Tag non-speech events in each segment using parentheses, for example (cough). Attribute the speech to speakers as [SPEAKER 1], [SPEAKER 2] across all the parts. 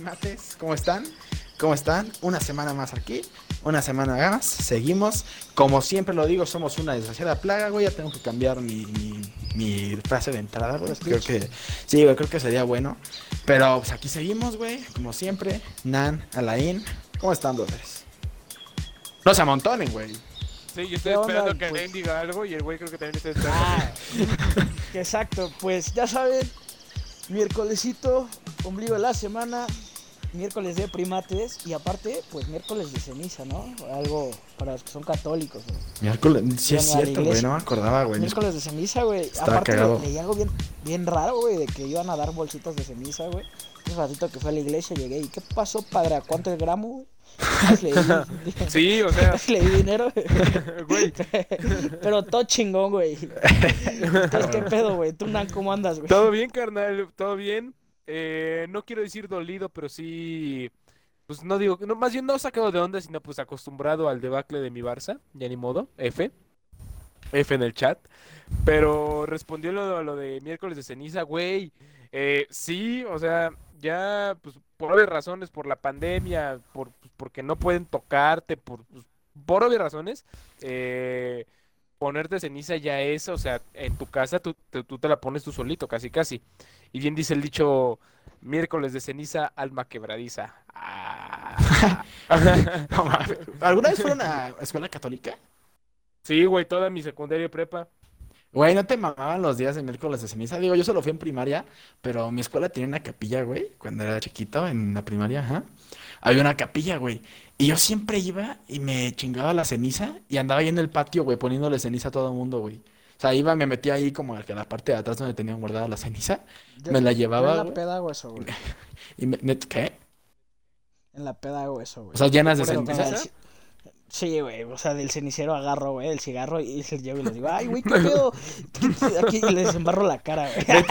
[SPEAKER 1] primates? ¿Cómo están? ¿Cómo están? Una semana más aquí, una semana más, seguimos. Como siempre lo digo, somos una desgraciada plaga, güey. Ya tengo que cambiar mi, mi, mi frase de entrada, güey. Creo que, sí, güey, creo que sería bueno. Pero pues aquí seguimos, güey, como siempre. Nan, Alain, ¿cómo están, brothers? No se amontonen, güey.
[SPEAKER 2] Sí, yo estoy
[SPEAKER 3] ¿Qué onda,
[SPEAKER 2] esperando que
[SPEAKER 3] pues?
[SPEAKER 2] Alain diga algo y el güey creo que también está esperando.
[SPEAKER 3] Ah, exacto, pues ya saben, miércolesito, ombligo de la semana, miércoles de primates y aparte, pues miércoles de ceniza, ¿no? Algo para los que son católicos. güey.
[SPEAKER 1] Miércoles, sí es cierto, güey, no me acordaba, güey.
[SPEAKER 3] Miércoles de ceniza, güey.
[SPEAKER 1] Estaba
[SPEAKER 3] Aparte
[SPEAKER 1] cagado.
[SPEAKER 3] le- leí algo bien, bien raro, güey, de que iban a dar bolsitas de ceniza, güey. Un ratito que fue a la iglesia llegué y ¿qué pasó, padre? ¿A cuánto el gramo, güey? Le di- (laughs)
[SPEAKER 2] Sí, o sea,
[SPEAKER 3] le di dinero, (laughs)
[SPEAKER 2] güey.
[SPEAKER 3] pero todo chingón, güey. (laughs) Entonces, ¿qué pedo, güey? ¿Tú, Nan, cómo andas, güey?
[SPEAKER 2] Todo bien, carnal, todo bien. Eh, no quiero decir dolido, pero sí. Pues no digo, no, más bien no sacado de onda, sino pues acostumbrado al debacle de mi Barça, ya ni modo, F. F en el chat. Pero respondió lo, lo de miércoles de ceniza, güey. Eh, sí, o sea, ya, pues por obvias razones, por la pandemia, por, pues, porque no pueden tocarte, por, pues, por obvias razones, eh, ponerte ceniza ya es, o sea, en tu casa tú, te- tú te la pones tú solito, casi casi. Y bien dice el dicho, miércoles de ceniza, alma quebradiza. Ah. (laughs) (laughs)
[SPEAKER 1] No. ¿Alguna vez fueron a escuela católica?
[SPEAKER 2] Sí, güey, toda mi secundaria y prepa.
[SPEAKER 1] Güey, ¿no te mamaban los días de miércoles de ceniza? Digo, yo solo fui en primaria, pero mi escuela tenía una capilla, güey, cuando era chiquito, en la primaria, ajá. Había una capilla, güey. Y yo siempre iba y me chingaba la ceniza y andaba ahí en el patio, güey, poniéndole ceniza a todo el mundo, güey. O sea, iba, me metía ahí como a la parte de atrás donde tenían guardada la ceniza
[SPEAKER 3] Yo-
[SPEAKER 1] me la llevaba,
[SPEAKER 3] En la
[SPEAKER 1] güey.
[SPEAKER 3] peda hago eso, güey. (laughs)
[SPEAKER 1] y me, ¿qué?
[SPEAKER 3] En la peda hago eso, güey.
[SPEAKER 1] O sea, llenas de ceniza?
[SPEAKER 3] Sí, güey, o sea, del cenicero agarro, güey, el cigarro y se llevo y les digo, ay, güey, qué (laughs) pedo. Aquí les embarro la cara, güey. (laughs)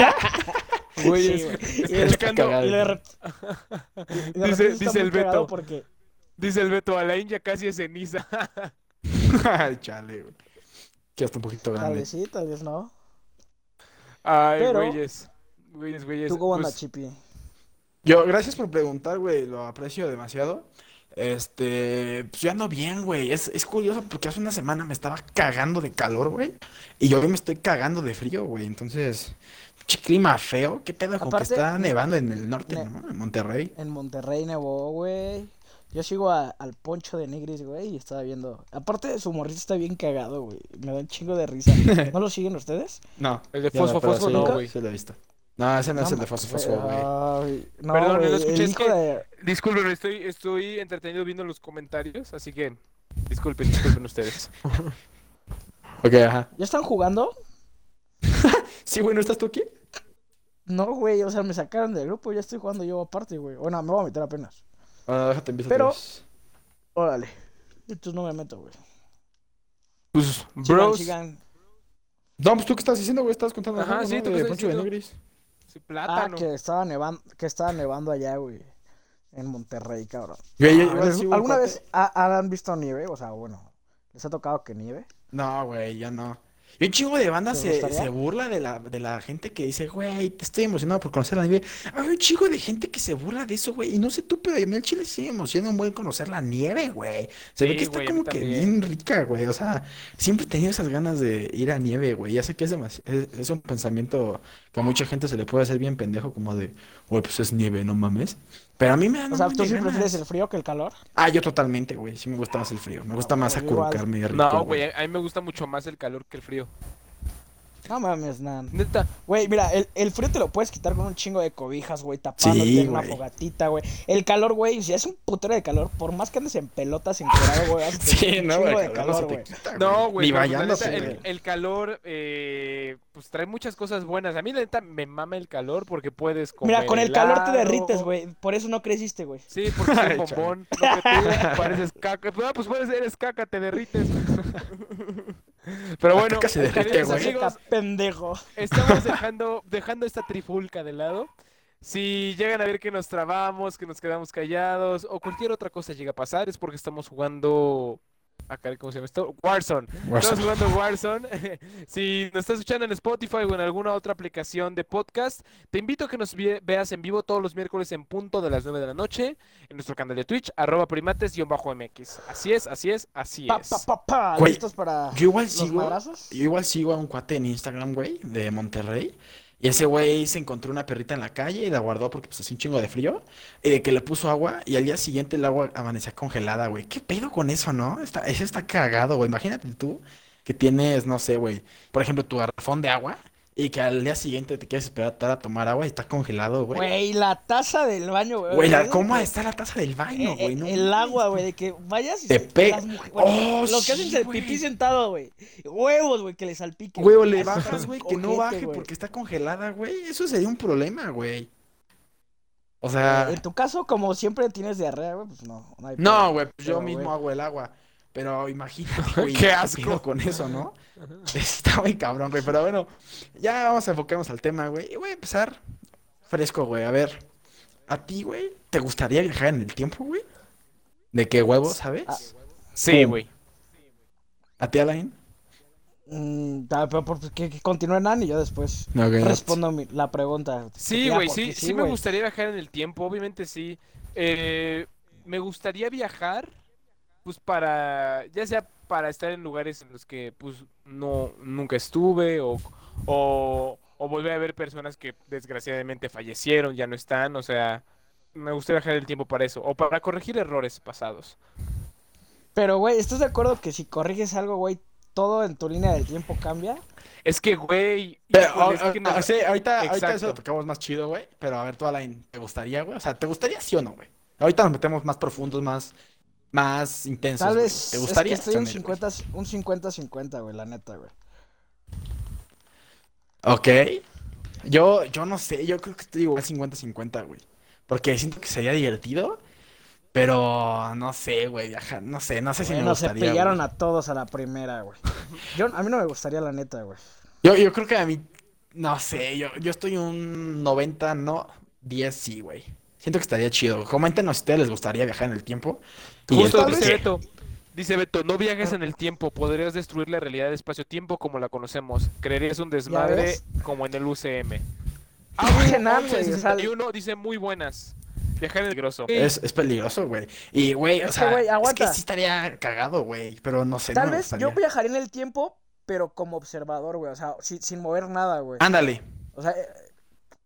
[SPEAKER 2] Güey,
[SPEAKER 3] Sí,
[SPEAKER 2] es-
[SPEAKER 3] güey.
[SPEAKER 2] estoy
[SPEAKER 3] Y de-
[SPEAKER 2] checando-
[SPEAKER 1] cagado.
[SPEAKER 3] Y de rep- (laughs) y de
[SPEAKER 2] Dice-
[SPEAKER 3] está
[SPEAKER 2] el Beto.
[SPEAKER 3] Porque,
[SPEAKER 2] Dice el Beto, Alain ya casi es ceniza. (laughs)
[SPEAKER 1] Ay, chale, güey. Que hasta un poquito
[SPEAKER 3] tal
[SPEAKER 1] grande.
[SPEAKER 3] vez sí, tal vez no.
[SPEAKER 2] Ay,
[SPEAKER 3] Pero-
[SPEAKER 2] güeyes. Güeyes, güeyes.
[SPEAKER 3] ¿Tú cómo andas,
[SPEAKER 2] Pues,
[SPEAKER 3] Chipi?
[SPEAKER 1] Yo, gracias por preguntar, güey, lo aprecio demasiado. Este, pues yo ando bien, güey. Es, es curioso porque hace una semana me estaba cagando de calor, güey. Y yo hoy me estoy cagando de frío, güey. Entonces, clima feo. ¿Qué pedo con que
[SPEAKER 3] Aparte,
[SPEAKER 1] está
[SPEAKER 3] ne-
[SPEAKER 1] nevando en el norte,
[SPEAKER 3] ne-
[SPEAKER 1] ¿no? En Monterrey.
[SPEAKER 3] En Monterrey nevó, güey. Yo sigo a- al Poncho de Negris, güey, y estaba viendo. Aparte, su morrito está bien cagado, güey. Me da un chingo de risa. (laughs) ¿No lo siguen ustedes?
[SPEAKER 1] No.
[SPEAKER 2] El de Fosfo Fosfo
[SPEAKER 1] sí,
[SPEAKER 2] no, güey.
[SPEAKER 1] Sí lo he visto. No, ese no es el de Fosfo Fosfo, güey.
[SPEAKER 3] No,
[SPEAKER 2] Perdón,
[SPEAKER 3] güey,
[SPEAKER 2] no escuché,
[SPEAKER 3] el
[SPEAKER 2] es que-
[SPEAKER 3] de...
[SPEAKER 2] Disculpen, estoy, estoy entretenido viendo los comentarios, así que disculpen, disculpen ustedes. (laughs)
[SPEAKER 1] Ok, ajá.
[SPEAKER 3] ¿Ya están jugando? (laughs)
[SPEAKER 1] Sí, güey, ¿no estás tú aquí?
[SPEAKER 3] No, güey, o sea, me sacaron del grupo, ya estoy jugando yo aparte, güey. Bueno, me voy a meter apenas.
[SPEAKER 1] Ah, déjate, empiezo
[SPEAKER 3] Pero-. Órale. Entonces no me meto, güey.
[SPEAKER 2] Pues, bros,
[SPEAKER 3] sigan.
[SPEAKER 1] No, pues tú qué estás diciendo, güey. Estás contando
[SPEAKER 2] Ajá,
[SPEAKER 1] algo,
[SPEAKER 2] sí,
[SPEAKER 1] ¿no?
[SPEAKER 2] tú qué estás diciendo.
[SPEAKER 1] Nigris.
[SPEAKER 2] sí,
[SPEAKER 3] Ah,
[SPEAKER 2] plátano.
[SPEAKER 3] que estaba nevando, que estaba nevando allá, güey. En Monterrey, cabrón.
[SPEAKER 1] Güey,
[SPEAKER 3] Ah,
[SPEAKER 1] igual
[SPEAKER 3] ¿les-
[SPEAKER 1] sí hubo un
[SPEAKER 3] ¿Alguna vez ha- han visto nieve? O sea, bueno, ¿les ha tocado que nieve?
[SPEAKER 1] No, güey, ya no. Y un chingo de banda
[SPEAKER 3] ¿Te
[SPEAKER 1] se, se burla de la, de la gente que dice, güey, te estoy emocionado por conocer la nieve. Hay un chingo de gente que se burla de eso, güey. Y no sé tú, pero a mí el chile sí me emociona un buen conocer la nieve, güey. Se ve que está
[SPEAKER 2] güey,
[SPEAKER 1] como que bien rica, güey. O sea, siempre he tenido esas ganas de ir a nieve, güey. Ya sé que es, demasi- es, es un pensamiento a mucha gente se le puede hacer bien pendejo, como de, güey, pues es nieve, no mames. Pero a mí me dan
[SPEAKER 3] O sea, ¿tú sí
[SPEAKER 1] de
[SPEAKER 3] prefieres
[SPEAKER 1] ganas.
[SPEAKER 3] el frío que el calor?
[SPEAKER 1] Ah, yo totalmente, güey. Sí me gusta más el frío. Me gusta más
[SPEAKER 3] güey, igual.
[SPEAKER 1] acurrucarme rico,
[SPEAKER 2] No, güey, a a mí me gusta mucho más el calor que el frío.
[SPEAKER 3] No mames, nan.
[SPEAKER 2] Neta,
[SPEAKER 3] Güey, mira, el, el frío te lo puedes quitar con un chingo de cobijas, güey, tapándote
[SPEAKER 1] Sí,
[SPEAKER 3] en una
[SPEAKER 1] güey.
[SPEAKER 3] fogatita, güey. El calor, güey, si es un putero de calor, por más que andes en pelotas, encuerado, güey, vas a tener
[SPEAKER 1] Sí,
[SPEAKER 3] un
[SPEAKER 1] no,
[SPEAKER 3] chingo
[SPEAKER 1] güey,
[SPEAKER 3] de
[SPEAKER 1] calor no se
[SPEAKER 3] calor,
[SPEAKER 1] te
[SPEAKER 3] güey.
[SPEAKER 1] quita,
[SPEAKER 2] no, güey,
[SPEAKER 1] Ni bañándose, güey.
[SPEAKER 2] el, el calor, eh, pues trae muchas cosas buenas. A mí, la neta, me mama el calor porque puedes comer
[SPEAKER 3] Mira, con el calor te derrites, güey. Por eso no creciste, güey.
[SPEAKER 2] Sí, porque (laughs)
[SPEAKER 1] chale.
[SPEAKER 2] bombón. No que tú pareces caca. Pues, ah, pues puedes, eres caca, te derrites. (laughs) Pero bueno,
[SPEAKER 1] caca se derrite,
[SPEAKER 2] queridos
[SPEAKER 1] güey.
[SPEAKER 2] amigos,
[SPEAKER 3] Seca, pendejo.
[SPEAKER 2] estamos dejando, dejando esta trifulca de lado. Si llegan a ver que nos trabamos, que nos quedamos callados o cualquier otra cosa llega a pasar, es porque estamos jugando Caray, ¿cómo se llama esto? Warzone.
[SPEAKER 1] Warzone.
[SPEAKER 2] Estamos jugando Warzone. (laughs) si nos estás escuchando en Spotify o en alguna otra aplicación de podcast, te invito a que nos veas en vivo todos los miércoles en punto de las 9 de la noche en nuestro canal de Twitch, arroba primates-mx. Así es, así es, así es.
[SPEAKER 3] pa, pa, pa.
[SPEAKER 1] Güey,
[SPEAKER 3] ¿Listos para
[SPEAKER 1] Yo igual
[SPEAKER 3] los
[SPEAKER 1] sigo.
[SPEAKER 3] madrazos?
[SPEAKER 1] Yo igual sigo a un cuate en Instagram, güey, de Monterrey. Y ese güey se encontró una perrita en la calle y la guardó porque pues hacía un chingo de frío. Y de que le puso agua y al día siguiente el agua amanecía congelada, güey. ¿Qué pedo con eso, no? Está, eso está cagado, güey. Imagínate tú que tienes, no sé, güey, por ejemplo, tu garrafón de agua y que al día siguiente te quieres esperar a tomar agua y está congelado, güey.
[SPEAKER 3] Güey, la taza del baño, güey.
[SPEAKER 1] Güey. ¿cómo está la taza del baño,
[SPEAKER 3] eh,
[SPEAKER 1] güey?
[SPEAKER 3] eh,
[SPEAKER 1] No
[SPEAKER 3] el agua, güey, de que vayas y
[SPEAKER 1] Te
[SPEAKER 3] se-
[SPEAKER 1] pe-
[SPEAKER 3] las mujeres- bueno,
[SPEAKER 1] Oh,
[SPEAKER 3] lo que hacen es el
[SPEAKER 1] güey.
[SPEAKER 3] pipí sentado, güey. Huevos, güey, que le salpique.
[SPEAKER 1] Güey, o le bajas, güey, que no baje
[SPEAKER 3] güey.
[SPEAKER 1] porque está congelada, güey. Eso sería un problema, güey. O sea,
[SPEAKER 3] En tu caso, como siempre tienes diarrea, güey, pues no. No, hay
[SPEAKER 1] no, güey, pues yo
[SPEAKER 3] Pero,
[SPEAKER 1] mismo
[SPEAKER 3] güey.
[SPEAKER 1] hago el agua. Pero imagínate, (laughs) güey,
[SPEAKER 2] Qué asco.
[SPEAKER 1] con eso, ¿no? Está muy cabrón, güey. Pero bueno, ya vamos a enfocarnos al tema, güey. Y voy a empezar fresco, güey. A ver, ¿a ti, güey, te gustaría viajar en el tiempo, güey? ¿De qué huevo, sabes?
[SPEAKER 3] Ah.
[SPEAKER 2] Sí, güey.
[SPEAKER 1] ¿A ti, Alain?
[SPEAKER 3] Mm, ah, pero por- que, que continúe Nan y yo después respondo mi- la pregunta.
[SPEAKER 2] Sí,
[SPEAKER 3] Ya,
[SPEAKER 2] güey,
[SPEAKER 3] porque
[SPEAKER 2] sí, sí me
[SPEAKER 3] güey.
[SPEAKER 2] gustaría viajar en el tiempo, obviamente sí. Eh, me gustaría viajar, pues para, ya sea para estar en lugares en los que, pues, no, nunca estuve o, o, o volver a ver personas que desgraciadamente fallecieron, ya no están, o sea, me gustaría viajar en el tiempo para eso, o para corregir errores pasados.
[SPEAKER 3] Pero, güey, ¿estás de acuerdo que si corriges algo, güey, todo en tu línea del tiempo cambia?
[SPEAKER 2] Es que, güey,
[SPEAKER 1] Pero,
[SPEAKER 2] híjole, es
[SPEAKER 1] ah,
[SPEAKER 2] que
[SPEAKER 1] ah,
[SPEAKER 2] no-
[SPEAKER 1] sí, ahorita, ahorita eso
[SPEAKER 2] Exacto.
[SPEAKER 1] lo tocamos más chido, güey. Pero a ver, tú, Alain, ¿te gustaría, güey? O sea, ¿te gustaría sí o no, güey? Ahorita nos metemos más profundos, más, más intensos,
[SPEAKER 3] Tal vez
[SPEAKER 1] ¿Te gustaría?
[SPEAKER 3] es que estoy un
[SPEAKER 1] sí o no, güey?
[SPEAKER 3] 50 un 50-50, güey, la neta, güey.
[SPEAKER 1] Ok. Yo, yo no sé, yo creo que estoy igual 50-50, güey. Porque siento que sería divertido, pero no sé, güey, viajar, no sé, no sé si me
[SPEAKER 3] Bueno, se
[SPEAKER 1] gustaría,
[SPEAKER 3] pillaron
[SPEAKER 1] güey.
[SPEAKER 3] a todos a la primera, güey. Yo, a mí no me gustaría, la neta, güey.
[SPEAKER 1] Yo, yo creo que a mí, no sé, yo, yo estoy un 90, no, 10 sí, güey. Siento que estaría chido. Coméntenos si a ustedes les gustaría viajar en el tiempo. Y
[SPEAKER 2] Justo dice. Beto, dice Beto, no viajes en el tiempo, podrías destruir la realidad del espacio-tiempo como la conocemos. Creerías un desmadre como en el UCM.
[SPEAKER 3] Ah, güey, nada, güey, o sea,
[SPEAKER 2] 61 dice muy buenas. Viajar en el grosso.
[SPEAKER 1] Es, es peligroso, güey. Y, güey, o
[SPEAKER 3] que,
[SPEAKER 1] sea,
[SPEAKER 3] güey,
[SPEAKER 1] es que sí estaría cagado, güey. Pero no sé,
[SPEAKER 3] Tal vez yo viajaría en el tiempo, pero como observador, güey. O sea, sin, sin mover nada, güey.
[SPEAKER 1] Ándale.
[SPEAKER 3] O sea,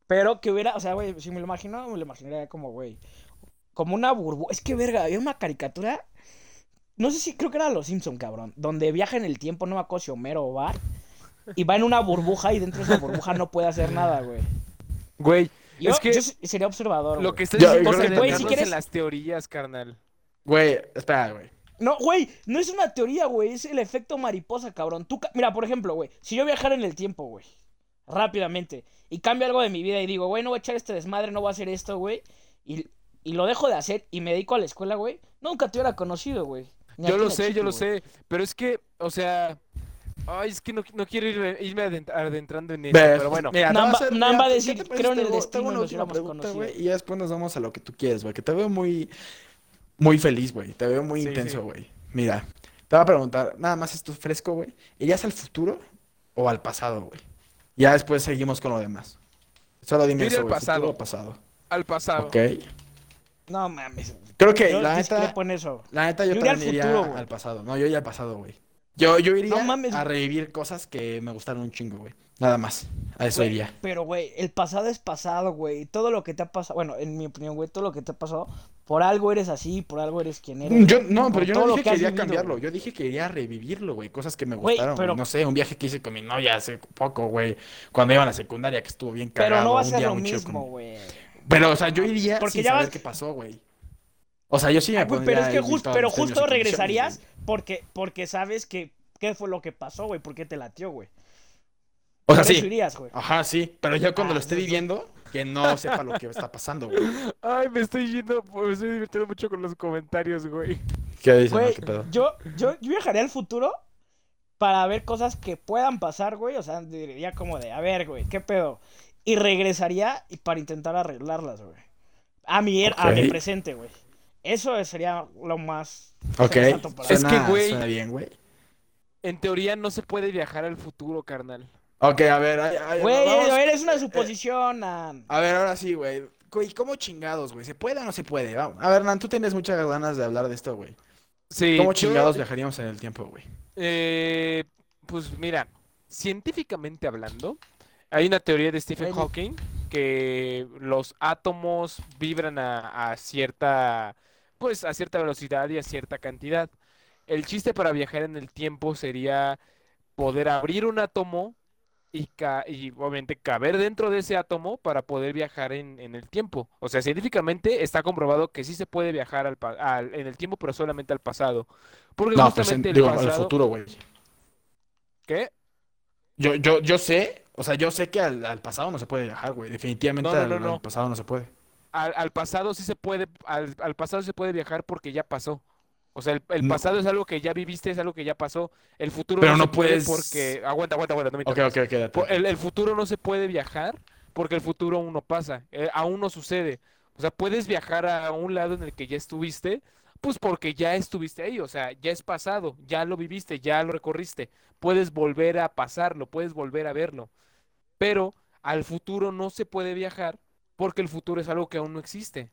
[SPEAKER 3] pero que hubiera, o sea, güey, si me lo imagino, me lo imaginaría como, güey, como una burbuja. Es que, verga, había una caricatura, no sé si, creo que era Los Simpson, cabrón, donde viaja en el tiempo, no me acuerdo si Homero o Bart, y va en una burbuja y dentro de esa burbuja no puede hacer (laughs) nada, güey.
[SPEAKER 2] Güey,
[SPEAKER 3] Yo,
[SPEAKER 2] Es que
[SPEAKER 3] yo se- sería observador,
[SPEAKER 2] lo
[SPEAKER 3] güey.
[SPEAKER 2] que estás diciendo
[SPEAKER 1] yo
[SPEAKER 2] es
[SPEAKER 1] creo que- güey, si
[SPEAKER 3] quieres-
[SPEAKER 2] en las teorías, carnal.
[SPEAKER 1] Güey, espera, güey.
[SPEAKER 3] No, güey, no es una teoría, güey, es el efecto mariposa, cabrón. Tú, ca- mira, por ejemplo, güey, si yo viajara en el tiempo, güey, rápidamente, y cambio algo de mi vida y digo, güey, no voy a echar este desmadre, no voy a hacer esto, güey, y, y lo dejo de hacer y me dedico a la escuela, güey, nunca te hubiera conocido, güey.
[SPEAKER 2] Yo lo sé, yo lo sé. Pero es que, o sea. Ay, es que no, no quiero irme, irme adent- adentrando en esto.
[SPEAKER 1] Ve,
[SPEAKER 2] Pero bueno.
[SPEAKER 1] mira, te
[SPEAKER 3] Nam
[SPEAKER 1] voy
[SPEAKER 3] va-
[SPEAKER 1] hacer-
[SPEAKER 3] Nam
[SPEAKER 1] mira,
[SPEAKER 3] va a
[SPEAKER 1] ¿qué
[SPEAKER 3] decir,
[SPEAKER 1] te
[SPEAKER 3] creo en el destino
[SPEAKER 1] una última pregunta, güey, y ya después nos vamos a lo que tú quieres, güey. Que te veo muy, muy feliz, güey. Te veo muy
[SPEAKER 2] Sí,
[SPEAKER 1] intenso,
[SPEAKER 2] sí.
[SPEAKER 1] güey. Mira, te voy a preguntar, nada más esto fresco, güey. ¿Irías al futuro o al pasado, güey? Ya después seguimos con lo demás. Solo dime eso,
[SPEAKER 2] al
[SPEAKER 1] güey.
[SPEAKER 2] pasado.
[SPEAKER 1] ¿Futuro pasado?
[SPEAKER 2] Al pasado.
[SPEAKER 1] Ok.
[SPEAKER 3] No mames.
[SPEAKER 1] Creo que
[SPEAKER 3] Yo
[SPEAKER 1] la neta,
[SPEAKER 3] discrepo en eso.
[SPEAKER 1] la neta yo
[SPEAKER 3] Yo iría al
[SPEAKER 1] también iría
[SPEAKER 3] futuro, güey.
[SPEAKER 1] al pasado. No, yo iría al pasado, güey. Yo, yo iría
[SPEAKER 3] No mames.
[SPEAKER 1] a revivir cosas que me gustaron un chingo, güey. Nada más. A eso iría.
[SPEAKER 3] Pero, güey, el pasado es pasado, güey. Todo lo que te ha pasado, bueno, en mi opinión, güey, todo lo que te ha pasado, por algo eres así, por algo eres quien eres.
[SPEAKER 1] Yo, no, pero yo no dije que
[SPEAKER 3] has
[SPEAKER 1] iría a
[SPEAKER 3] vivido,
[SPEAKER 1] cambiarlo. Yo dije que iría a revivirlo, güey. Cosas que me
[SPEAKER 3] Güey,
[SPEAKER 1] gustaron.
[SPEAKER 3] pero-
[SPEAKER 1] No sé, un viaje que hice con mi novia hace poco, güey. Cuando iba a la secundaria, que estuvo bien cagado.
[SPEAKER 3] Pero no va a ser lo mismo,
[SPEAKER 1] con-
[SPEAKER 3] güey.
[SPEAKER 1] Pero, o sea, yo iría
[SPEAKER 3] Porque
[SPEAKER 1] sin
[SPEAKER 3] ya
[SPEAKER 1] saber
[SPEAKER 3] vas-
[SPEAKER 1] qué pasó, güey. O sea, yo sí me
[SPEAKER 3] Ay, güey, pero es que
[SPEAKER 1] todos
[SPEAKER 3] pero justo regresarías porque, porque sabes que qué fue lo que pasó, güey, por qué te latió, güey.
[SPEAKER 1] O sea, sí.
[SPEAKER 3] irías.
[SPEAKER 1] Ajá, sí. Pero ya cuando
[SPEAKER 3] Ah,
[SPEAKER 1] lo esté
[SPEAKER 3] no, no.
[SPEAKER 1] viviendo, que no sepa lo que está pasando, güey.
[SPEAKER 2] Ay, me estoy yendo, me estoy divirtiendo mucho con los comentarios, güey.
[SPEAKER 1] ¿Qué dicen?
[SPEAKER 3] Güey,
[SPEAKER 1] ¿Qué pedo?
[SPEAKER 3] yo, yo, yo viajaría al futuro para ver cosas que puedan pasar, güey. O sea, diría como de, a ver, güey, ¿qué pedo? Y regresaría y para intentar arreglarlas, güey. A mi, er- a mi
[SPEAKER 1] Ok.
[SPEAKER 3] presente, güey. Eso sería lo más.
[SPEAKER 1] Ok.
[SPEAKER 2] Es que,
[SPEAKER 1] Suena-
[SPEAKER 2] güey-
[SPEAKER 1] suena bien, güey.
[SPEAKER 2] En teoría no se puede viajar al futuro, carnal.
[SPEAKER 1] Ok, a ver, ay, ay,
[SPEAKER 3] Güey,
[SPEAKER 1] vamos-
[SPEAKER 3] a ver, es una suposición, Nan.
[SPEAKER 1] A ver, ahora sí, güey. Güey, ¿cómo chingados, güey? ¿Se puede o no se puede? Vamos. A ver, Nan, tú tienes muchas ganas de hablar de esto, güey.
[SPEAKER 2] Sí,
[SPEAKER 1] ¿Cómo
[SPEAKER 2] yo-
[SPEAKER 1] chingados viajaríamos en el tiempo, güey?
[SPEAKER 2] Eh, pues mira, científicamente hablando, hay una teoría de Stephen. Hawking que los átomos vibran a, a cierta, pues a cierta velocidad y a cierta cantidad. El chiste para viajar en el tiempo sería poder abrir un átomo y, ca- y obviamente caber dentro de ese átomo para poder viajar en, en el tiempo. O sea, científicamente está comprobado que sí se puede viajar al, pa- al- en el tiempo, pero solamente al pasado. Porque
[SPEAKER 1] No, pues en-
[SPEAKER 2] justamente el
[SPEAKER 1] digo, al futuro, güey.
[SPEAKER 2] ¿Qué?
[SPEAKER 1] Yo, yo, yo sé, o sea, yo sé que al, al pasado no se puede viajar, güey. Definitivamente
[SPEAKER 2] No, no,
[SPEAKER 1] al, al pasado no se puede.
[SPEAKER 2] al, al pasado sí se puede, al, al pasado se puede viajar porque ya pasó. O sea, el, el
[SPEAKER 1] No.
[SPEAKER 2] pasado es algo que ya viviste, es algo que ya pasó. El futuro
[SPEAKER 1] Pero
[SPEAKER 2] no,
[SPEAKER 1] no
[SPEAKER 2] se puede
[SPEAKER 1] puedes-
[SPEAKER 2] porque... Aguanta, aguanta, aguanta, no me
[SPEAKER 1] Ok,
[SPEAKER 2] interrumpas.
[SPEAKER 1] ok, quédate.
[SPEAKER 2] Po- El, el futuro no se puede viajar porque el futuro aún no pasa, eh, aún no sucede. O sea, puedes viajar a un lado en el que ya estuviste, pues porque ya estuviste ahí, o sea, ya es pasado, ya lo viviste, ya lo recorriste. Puedes volver a pasarlo, puedes volver a verlo. Pero al futuro no se puede viajar porque el futuro es algo que aún no existe.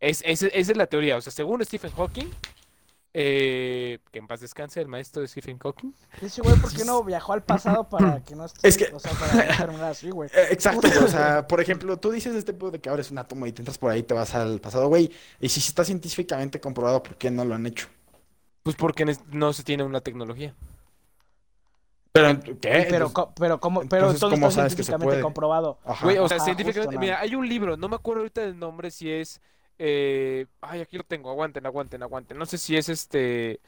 [SPEAKER 2] Es, es- esa es la teoría. O sea, según Stephen Hawking, eh, que en paz descanse el maestro de Stephen Hawking,
[SPEAKER 3] Ese güey, ¿por qué (laughs) no viajó al pasado para (laughs) que no
[SPEAKER 1] Es que-
[SPEAKER 3] O sea, para así, (laughs) güey.
[SPEAKER 1] Eh, Exacto, o sea, por ejemplo, tú dices este pedo de que abres un átomo y te entras por ahí, te vas al pasado, güey. Y si está científicamente comprobado, ¿por qué no lo han hecho?
[SPEAKER 2] pues porque no se tiene una tecnología.
[SPEAKER 1] Pero, ¿qué?
[SPEAKER 3] Pero,
[SPEAKER 1] Entonces-
[SPEAKER 3] pero, ¿cómo, pero
[SPEAKER 1] entonces,
[SPEAKER 3] entonces
[SPEAKER 1] ¿cómo
[SPEAKER 3] está
[SPEAKER 1] sabes que se
[SPEAKER 3] científicamente
[SPEAKER 1] puede?
[SPEAKER 3] comprobado.
[SPEAKER 1] Ajá.
[SPEAKER 2] Güey, o sea,
[SPEAKER 3] Ajá,
[SPEAKER 2] científicamente,
[SPEAKER 3] justo,
[SPEAKER 2] mira, hay un libro, no me acuerdo ahorita del nombre, si es, eh, ay, aquí lo tengo, aguanten, aguanten, aguanten, no sé si es este,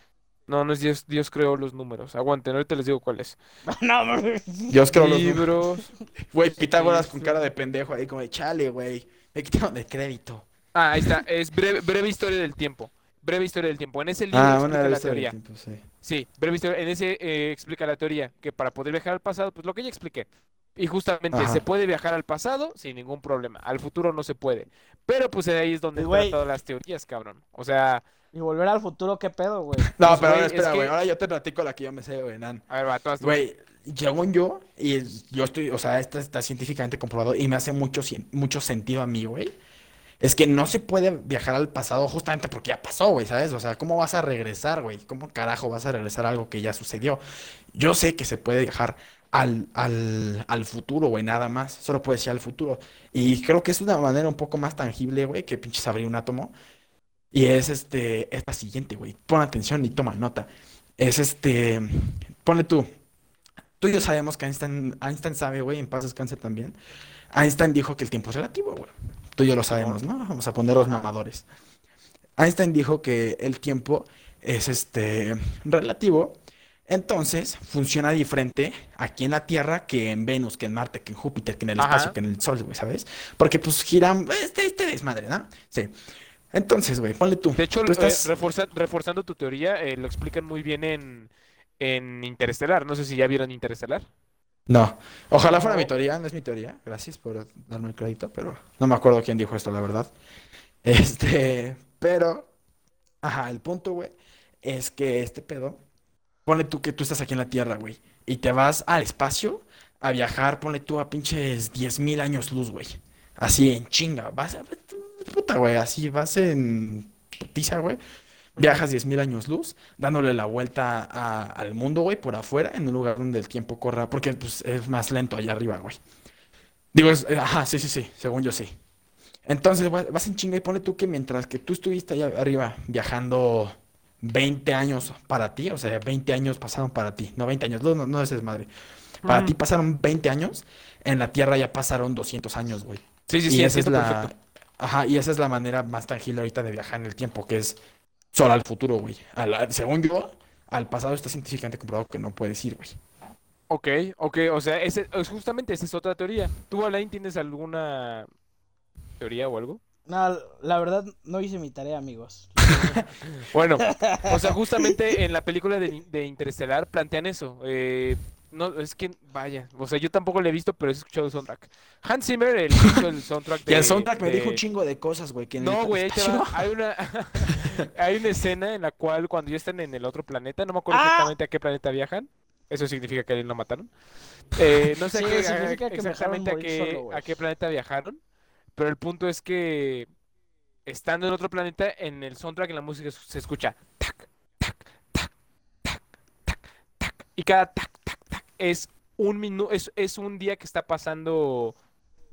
[SPEAKER 2] no, no es Dios, Dios creó los números, aguanten, ahorita les digo cuál es. (laughs)
[SPEAKER 3] no, mames.
[SPEAKER 1] Dios creo los
[SPEAKER 2] Libros, (laughs)
[SPEAKER 1] Güey, Pitágoras
[SPEAKER 2] Sí,
[SPEAKER 1] con cara de pendejo ahí, como de chale, güey. Me quitaron de crédito.
[SPEAKER 2] ah, ahí está, es breve, breve historia del tiempo, breve historia del tiempo, en ese libro
[SPEAKER 1] Ah,
[SPEAKER 2] explica
[SPEAKER 1] una
[SPEAKER 2] la teoría,
[SPEAKER 1] sí.
[SPEAKER 2] sí, breve historia, en ese eh, explica la teoría, que para poder viajar al pasado, pues lo que ya expliqué, y justamente
[SPEAKER 1] Ajá.
[SPEAKER 2] se puede viajar al pasado sin ningún problema, al futuro no se puede, pero pues ahí es donde
[SPEAKER 3] güey.
[SPEAKER 2] todas las teorías, cabrón, o sea...
[SPEAKER 3] Y volver al futuro, ¿qué pedo, güey?
[SPEAKER 1] No,
[SPEAKER 2] Pues,
[SPEAKER 1] pero
[SPEAKER 2] güey,
[SPEAKER 1] ahora
[SPEAKER 2] es
[SPEAKER 1] espera,
[SPEAKER 2] que-
[SPEAKER 1] güey. Ahora yo te platico la que yo me sé, güey, nan.
[SPEAKER 2] A ver, va, todas.
[SPEAKER 1] Güey, según yo, y yo estoy, o sea, esto está científicamente comprobado y me hace mucho, mucho sentido a mí, güey. Es que no se puede viajar al pasado justamente porque ya pasó, güey, ¿sabes? O sea, ¿cómo vas a regresar, güey? ¿Cómo carajo vas a regresar a algo que ya sucedió? Yo sé que se puede viajar al, al, al futuro, güey, nada más. Solo puede ser al futuro. Y creo que es una manera un poco más tangible, güey, que pinches abrir un átomo. Y es este, es la siguiente, güey. Pon atención y toma nota. Es este, ponle tú. Tú y yo sabemos que Einstein, Einstein sabe, güey, en paz descanse también. Einstein dijo que el tiempo es relativo, güey. Tú y yo lo sabemos, ¿no? Vamos a poner los mamadores. Einstein dijo que el tiempo es este relativo. Entonces, funciona diferente aquí en la Tierra que en Venus, que en Marte, que en Júpiter, que en el
[SPEAKER 2] Ajá.
[SPEAKER 1] espacio, que en el Sol, güey, ¿sabes? Porque pues giran este, este desmadre, ¿no? Sí. Entonces, güey, ponle tú.
[SPEAKER 2] De hecho,
[SPEAKER 1] Tú
[SPEAKER 2] eh,
[SPEAKER 1] estás-
[SPEAKER 2] reforza- reforzando tu teoría, eh, lo explican muy bien en, en Interestelar. No sé si ya vieron Interestelar.
[SPEAKER 1] No, ojalá fuera mi teoría, no es mi teoría, gracias por darme el crédito, pero no me acuerdo quién dijo esto, la verdad. (laughs) Este, pero, ajá, el punto, güey, es que este pedo, ponle tú que tú estás aquí en la Tierra, güey, y te vas al espacio a viajar, ponle tú a pinches 10.000 años luz, güey, así en chinga, vas a, puta, güey, así vas en putiza, güey. Viajas 10.000 años luz, dándole la vuelta al mundo, güey, por afuera, en un lugar donde el tiempo corra, porque pues, es más lento allá arriba, güey. Digo, eh, ajá, sí, sí, sí, según yo sí. Entonces, vas en chinga y ponle tú que mientras que tú estuviste allá arriba viajando 20 años para ti, o sea, 20 años pasaron para ti, no 20 años, no, no, no es desmadre. Para ti pasaron 20 años, en la Tierra ya pasaron 200 años, güey.
[SPEAKER 2] Sí, sí,
[SPEAKER 1] Y
[SPEAKER 2] sí,
[SPEAKER 1] esa es la,
[SPEAKER 2] perfecto.
[SPEAKER 1] ajá, y esa es la manera más tangible ahorita de viajar en el tiempo, que es solo al futuro, güey. La- según yo, al pasado está científicamente comprobado que no puedes ir, güey.
[SPEAKER 2] Ok, ok, o sea, ese, es justamente esa es otra teoría. ¿Tú, Alain, tienes alguna teoría o algo?
[SPEAKER 3] No, la verdad, no hice mi tarea, amigos. (laughs)
[SPEAKER 2] Bueno, o sea, justamente en la película de, de Interestelar plantean eso. eh, no, es que, vaya, o sea, yo tampoco le he visto, pero he escuchado el soundtrack. Hans Zimmer, el hizo el soundtrack
[SPEAKER 1] Y
[SPEAKER 2] de...
[SPEAKER 1] el soundtrack me
[SPEAKER 2] de-
[SPEAKER 1] dijo un chingo de cosas, güey. que
[SPEAKER 2] No, güey. Hay una, (laughs) hay una escena en la cual cuando ya están en el otro planeta, no me acuerdo
[SPEAKER 3] Ah.
[SPEAKER 2] exactamente a qué planeta viajan. Eso significa que a él lo mataron. Eh, no sé
[SPEAKER 3] Sí,
[SPEAKER 2] qué- a-
[SPEAKER 3] significa que me
[SPEAKER 2] exactamente qué,
[SPEAKER 3] solo,
[SPEAKER 2] a qué planeta viajaron. Pero el punto es que estando en otro planeta, en el soundtrack, en la música se escucha tac, tac, tac, tac, tac, tac. Y cada tac, tac, tac es un minuto, es, es un día que está pasando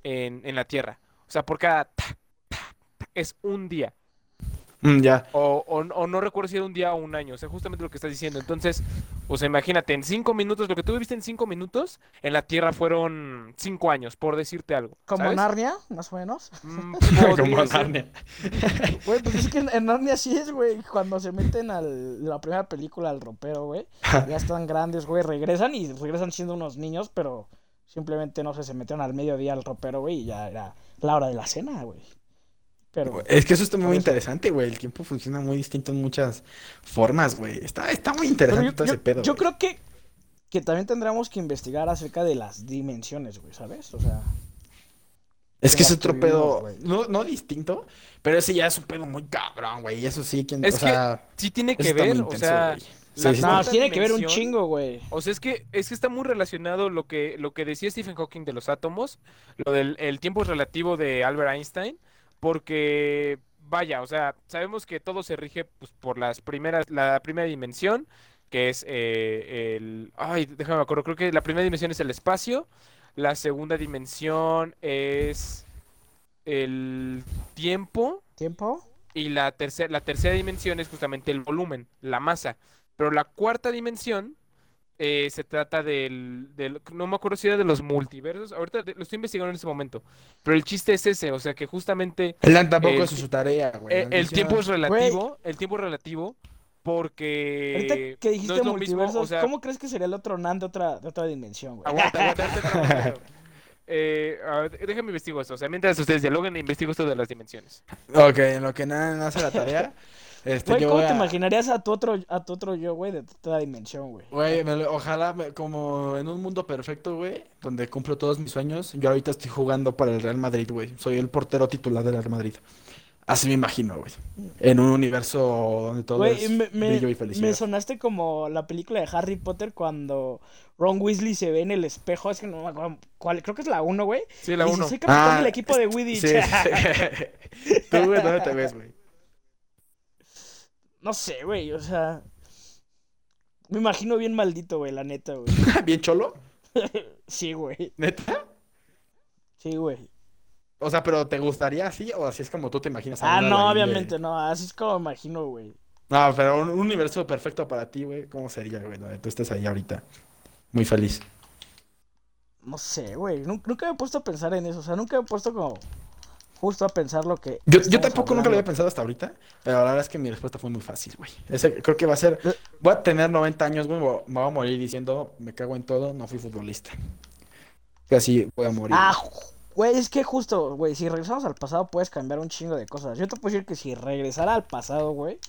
[SPEAKER 2] en, en la Tierra. O sea, por cada tac, tac, tac, es un día.
[SPEAKER 1] Mm, ya.
[SPEAKER 2] O, o, o no recuerdo si era un día o un año. O sea, justamente lo que estás diciendo. Entonces, o sea, imagínate, en cinco minutos, lo que tú viviste en cinco minutos, en la Tierra fueron cinco años, por decirte algo.
[SPEAKER 3] Como
[SPEAKER 2] ¿sabes?
[SPEAKER 3] Narnia, más o menos.
[SPEAKER 2] Mm, (laughs)
[SPEAKER 1] Como. Narnia. (laughs)
[SPEAKER 3] Güey, pues es que en, en Narnia sí es, güey. Cuando se meten a la primera película al ropero, güey. (laughs) Ya están grandes, güey. Regresan y regresan siendo unos niños, pero simplemente, no sé, se metieron al mediodía al ropero, güey. Y ya era la hora de la cena, güey. Pero,
[SPEAKER 1] Es que eso está muy interesante, güey. El tiempo funciona muy distinto en muchas formas, güey. Está, está muy interesante
[SPEAKER 3] yo,
[SPEAKER 1] todo
[SPEAKER 3] yo-
[SPEAKER 1] ese pedo.
[SPEAKER 3] yo creo que, que también tendríamos que investigar acerca de las dimensiones, güey, ¿sabes? O sea,
[SPEAKER 1] Es que es otro pedo,
[SPEAKER 3] vivimos,
[SPEAKER 1] no, no distinto, pero ese ya es un pedo muy cabrón, güey. Y eso sí, quien,
[SPEAKER 2] Es
[SPEAKER 1] o
[SPEAKER 2] que
[SPEAKER 1] sea,
[SPEAKER 2] Sí tiene que ver, o sea, la-
[SPEAKER 1] sí,
[SPEAKER 3] no, tiene que ver un chingo, güey.
[SPEAKER 2] O sea, es que, es que está muy relacionado lo que, lo que decía Stephen Hawking de los átomos, lo del el tiempo relativo de Albert Einstein, porque, vaya, o sea, sabemos que todo se rige pues, por las primeras, la primera dimensión, que es eh, el... Ay, déjame me acuerdo, creo que la primera dimensión es el espacio, la segunda dimensión es el tiempo,
[SPEAKER 3] ¿Tiempo?
[SPEAKER 2] y la tercera, la tercera dimensión es justamente el volumen, la masa. Pero la cuarta dimensión eh, se trata del, del- No me acuerdo si era de los multiversos. Ahorita lo estoy investigando en este momento. Pero el chiste es ese, o sea que justamente
[SPEAKER 1] Él tampoco
[SPEAKER 2] el
[SPEAKER 1] es su tarea, güey.
[SPEAKER 2] eh, el tiempo es
[SPEAKER 1] "Ah,
[SPEAKER 2] relativo, el tiempo es relativo porque
[SPEAKER 3] Ahorita que dijiste
[SPEAKER 2] mismo,
[SPEAKER 3] multiversos,
[SPEAKER 2] o sea,
[SPEAKER 3] ¿cómo crees que sería el otro Nan de otra, de otra dimensión, güey? (laughs)
[SPEAKER 2] Aguanta, aguanta. Eh, a ver, déjame investigo esto. O sea, mientras ustedes dialoguen, investigo esto de las dimensiones.
[SPEAKER 1] Ok, en lo que nada no hace la tarea. (laughs) Este,
[SPEAKER 3] Güey,
[SPEAKER 1] yo
[SPEAKER 3] ¿cómo te imaginarías a tu otro, a tu otro yo, güey, de otra dimensión, güey?
[SPEAKER 1] Güey, me ojalá me- como en un mundo perfecto, güey, donde cumplo todos mis sueños. Yo ahorita estoy jugando para el Real Madrid, güey. Soy el portero titular del Real Madrid. Así me imagino, güey. En un universo donde todo
[SPEAKER 3] Güey,
[SPEAKER 1] es
[SPEAKER 3] me, me-
[SPEAKER 1] brillo y
[SPEAKER 3] me
[SPEAKER 1] felicidad.
[SPEAKER 3] sonaste como la película de Harry Potter cuando Ron Weasley se ve en el espejo, es que no me acuerdo cuál, creo que es la 1, güey.
[SPEAKER 2] Sí, la
[SPEAKER 3] y dice,
[SPEAKER 2] uno.
[SPEAKER 3] soy capitán
[SPEAKER 1] Ah,
[SPEAKER 3] del equipo de (laughs) Quidditch.
[SPEAKER 1] Sí, sí. (laughs) Tú, güey, ¿dónde te ves, güey?
[SPEAKER 3] No sé, güey, o sea... Me imagino bien maldito, güey, la neta, güey. (laughs)
[SPEAKER 1] ¿Bien cholo? (laughs)
[SPEAKER 3] Sí, güey.
[SPEAKER 1] ¿Neta?
[SPEAKER 3] Sí, güey.
[SPEAKER 1] O sea, pero ¿te gustaría así o así es como tú te imaginas? a
[SPEAKER 3] Ah, no,
[SPEAKER 1] de-
[SPEAKER 3] obviamente no. Así es como me imagino, güey.
[SPEAKER 1] No, pero un, un universo perfecto para ti, güey. ¿Cómo sería, güey? Donde tú estés ahí ahorita. Muy feliz.
[SPEAKER 3] No sé, güey. Nun- Nunca me he puesto a pensar en eso. O sea, nunca me he puesto como justo a pensar lo que.
[SPEAKER 1] Yo, yo tampoco nunca lo había pensado hasta ahorita, pero la verdad es que mi respuesta fue muy fácil, güey. Ese creo que va a ser.
[SPEAKER 3] Eh.
[SPEAKER 1] Voy a tener 90 años, güey. Me voy a morir diciendo, me cago en todo, no fui futbolista. Que así voy a morir.
[SPEAKER 3] Ah, güey, es que justo, güey, si regresamos al pasado puedes cambiar un chingo de cosas. Yo te puedo decir que si regresara al pasado, güey,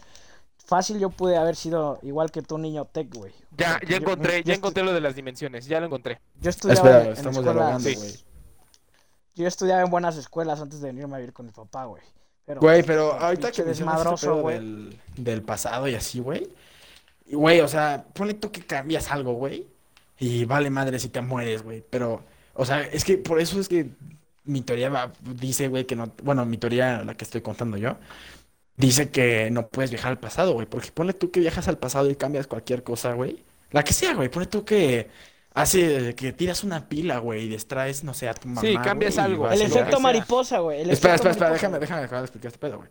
[SPEAKER 3] fácil yo pude haber sido igual que tu niño tech, güey.
[SPEAKER 2] Ya, ya encontré,
[SPEAKER 3] yo
[SPEAKER 2] ya encontré lo de las dimensiones, ya lo encontré.
[SPEAKER 3] Yo estudiaba
[SPEAKER 1] Espera,
[SPEAKER 3] en,
[SPEAKER 1] estamos
[SPEAKER 3] escuelas-
[SPEAKER 1] dialogando,
[SPEAKER 2] sí.
[SPEAKER 3] Yo estudiaba en buenas escuelas antes de venirme a vivir con mi papá, güey. Pero,
[SPEAKER 1] Güey, pero
[SPEAKER 3] pinche
[SPEAKER 1] ahorita que ese
[SPEAKER 3] desmadroso, güey.
[SPEAKER 1] del, del pasado y así, güey. y, Güey, o sea, ponle tú que cambias algo, güey. Y vale madre si te mueres, güey. Pero, o sea, es que por eso es que mi teoría va- dice, güey, que no. Bueno, mi teoría, la que estoy contando yo, dice que no puedes viajar al pasado, güey. Porque ponle tú que viajas al pasado y cambias cualquier cosa, güey. La que sea, güey. Ponle tú que hace que tiras una pila, güey, y distraes, no sé, a tu mamá.
[SPEAKER 2] Sí, cambias
[SPEAKER 1] güey,
[SPEAKER 2] algo.
[SPEAKER 3] El efecto mariposa, güey.
[SPEAKER 1] Espera, espera, espera, déjame, déjame acabar de explicar este pedo, güey.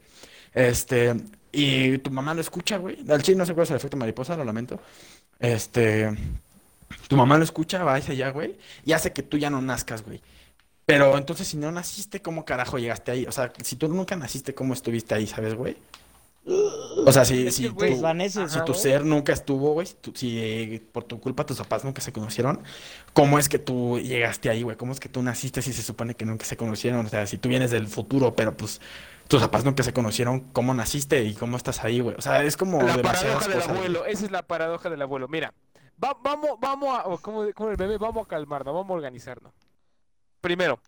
[SPEAKER 1] Este, y tu mamá lo escucha, güey. Al chile no sé cuál es el efecto mariposa, lo lamento. Este, tu mamá lo escucha, va hacia allá, güey, y hace que tú ya no nazcas, güey. Pero entonces, si no naciste, ¿cómo carajo llegaste ahí? O sea, si tú nunca naciste, ¿cómo estuviste ahí, sabes, güey? O sea, si, si,
[SPEAKER 2] güey,
[SPEAKER 1] tu- si ser nunca estuvo, güey, si, tu- si, eh, por tu culpa tus papás nunca se conocieron, ¿cómo es que tú llegaste ahí, güey? ¿Cómo es que tú naciste si se supone que nunca se conocieron? O sea, si tú vienes del futuro, pero pues tus papás nunca se conocieron, ¿cómo naciste y cómo estás ahí, güey? O sea, es como
[SPEAKER 2] La
[SPEAKER 1] demasiadas
[SPEAKER 2] paradoja del
[SPEAKER 1] cosas, güey.
[SPEAKER 2] abuelo, esa es la paradoja del abuelo. Mira, Va- vamos, vamos a, como, como el meme, vamos a calmarnos, vamos a organizarnos. Primero,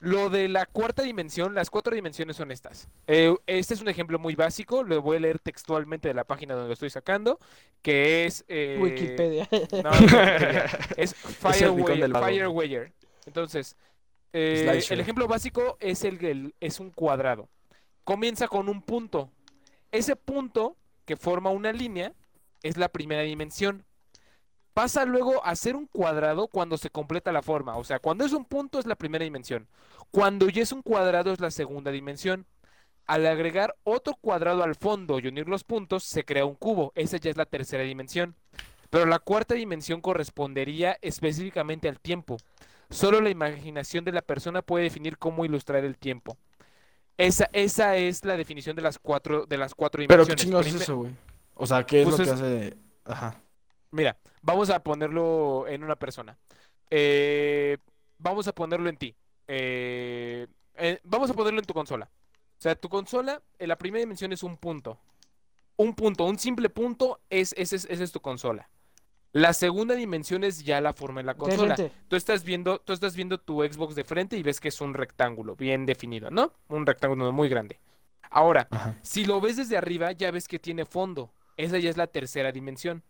[SPEAKER 2] lo de la cuarta dimensión, las cuatro dimensiones son estas. Eh, este es un ejemplo muy básico, lo voy a leer textualmente de la página donde lo estoy sacando, que es... eh,
[SPEAKER 3] Wikipedia.
[SPEAKER 2] no, no es (laughs) Firewire. Entonces, eh, el ejemplo básico es el, el- es un cuadrado. Comienza con un punto. Ese punto que forma una línea es la primera dimensión. Pasa luego a ser un cuadrado cuando se completa la forma. O sea, cuando es un punto es la primera dimensión. Cuando ya es un cuadrado es la segunda dimensión. Al agregar otro cuadrado al fondo y unir los puntos, se crea un cubo. Esa ya es la tercera dimensión. Pero la cuarta dimensión correspondería específicamente al tiempo. Solo la imaginación de la persona puede definir cómo ilustrar el tiempo. Esa, esa es la definición de las cuatro, de las cuatro
[SPEAKER 1] Pero qué
[SPEAKER 2] dimensiones.
[SPEAKER 1] chingados es eso, güey. O sea, ¿qué es
[SPEAKER 2] Pues
[SPEAKER 1] lo que
[SPEAKER 2] es-
[SPEAKER 1] hace? Ajá.
[SPEAKER 2] Mira, vamos a ponerlo en una persona. Eh, vamos a ponerlo en ti. Eh, eh, vamos a ponerlo en tu consola. O sea, tu consola, en la primera dimensión es un punto. Un punto, un simple punto, es, ese es, esa es tu consola. La segunda dimensión es ya la forma en la
[SPEAKER 3] De
[SPEAKER 2] consola. Tú estás viendo, tú estás viendo tu Xbox de frente y ves que es un rectángulo bien definido, ¿no? Un rectángulo muy grande. Ahora,
[SPEAKER 1] Ajá.
[SPEAKER 2] si lo ves desde arriba, ya ves que tiene fondo. Esa ya es la tercera dimensión.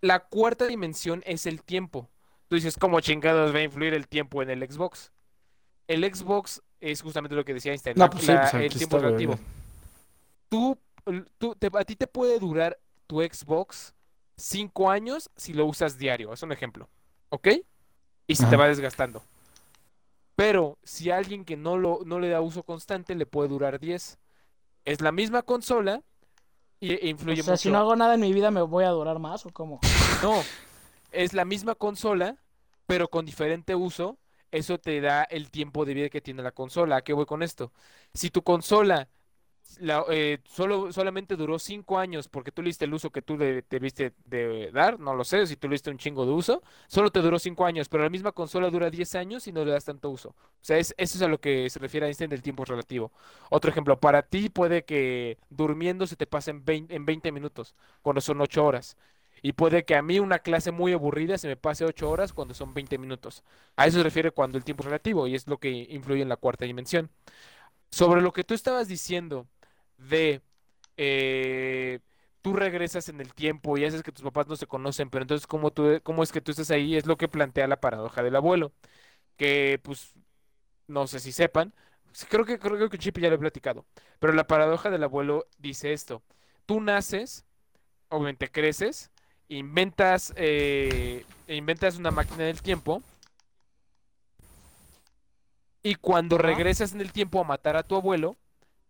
[SPEAKER 2] La cuarta dimensión es el tiempo. Tú dices, ¿cómo chingados va a influir el tiempo en el Xbox? El Xbox es justamente lo que decía Einstein,
[SPEAKER 1] No, pues sí, pues
[SPEAKER 2] el tiempo relativo. Tú, tú- te- a ti te puede durar tu Xbox cinco años si lo usas diario. Es un ejemplo. ¿Ok? Y si te va desgastando. Pero si a alguien que no, lo, no le da uso constante le puede durar 10. Es la misma consola y, e
[SPEAKER 3] O
[SPEAKER 2] influye
[SPEAKER 3] sea, si no hago nada en mi vida, ¿me voy a durar más o cómo?
[SPEAKER 2] No, es la misma consola, pero con diferente uso. Eso te da el tiempo de vida que tiene la consola. ¿A qué voy con esto? Si tu consola la- eh, solo, solamente duró 5 años porque tú le diste el uso que tú le- debiste de dar, no lo sé, si tú le diste un chingo de uso, solo te duró 5 años, pero la misma consola dura 10 años y no le das tanto uso. O sea, es, eso es a lo que se refiere Einstein del tiempo relativo. Otro ejemplo, para ti puede que durmiendo se te pase en 20, en 20 minutos, cuando son 8 horas. Y puede que a mí una clase muy aburrida se me pase 8 horas cuando son 20 minutos. A eso se refiere cuando el tiempo es relativo y es lo que influye en la cuarta dimensión. Sobre lo que tú estabas diciendo de eh, tú regresas en el tiempo y haces que tus papás no se conocen, pero entonces ¿cómo, tú, cómo es que tú estás ahí? Es lo que plantea la paradoja del abuelo. Que pues no sé si sepan, sí, creo que creo que Chip ya lo he platicado, pero la paradoja del abuelo dice esto. Tú naces, obviamente creces, inventas, eh, inventas una máquina del tiempo y cuando regresas en el tiempo a matar a tu abuelo,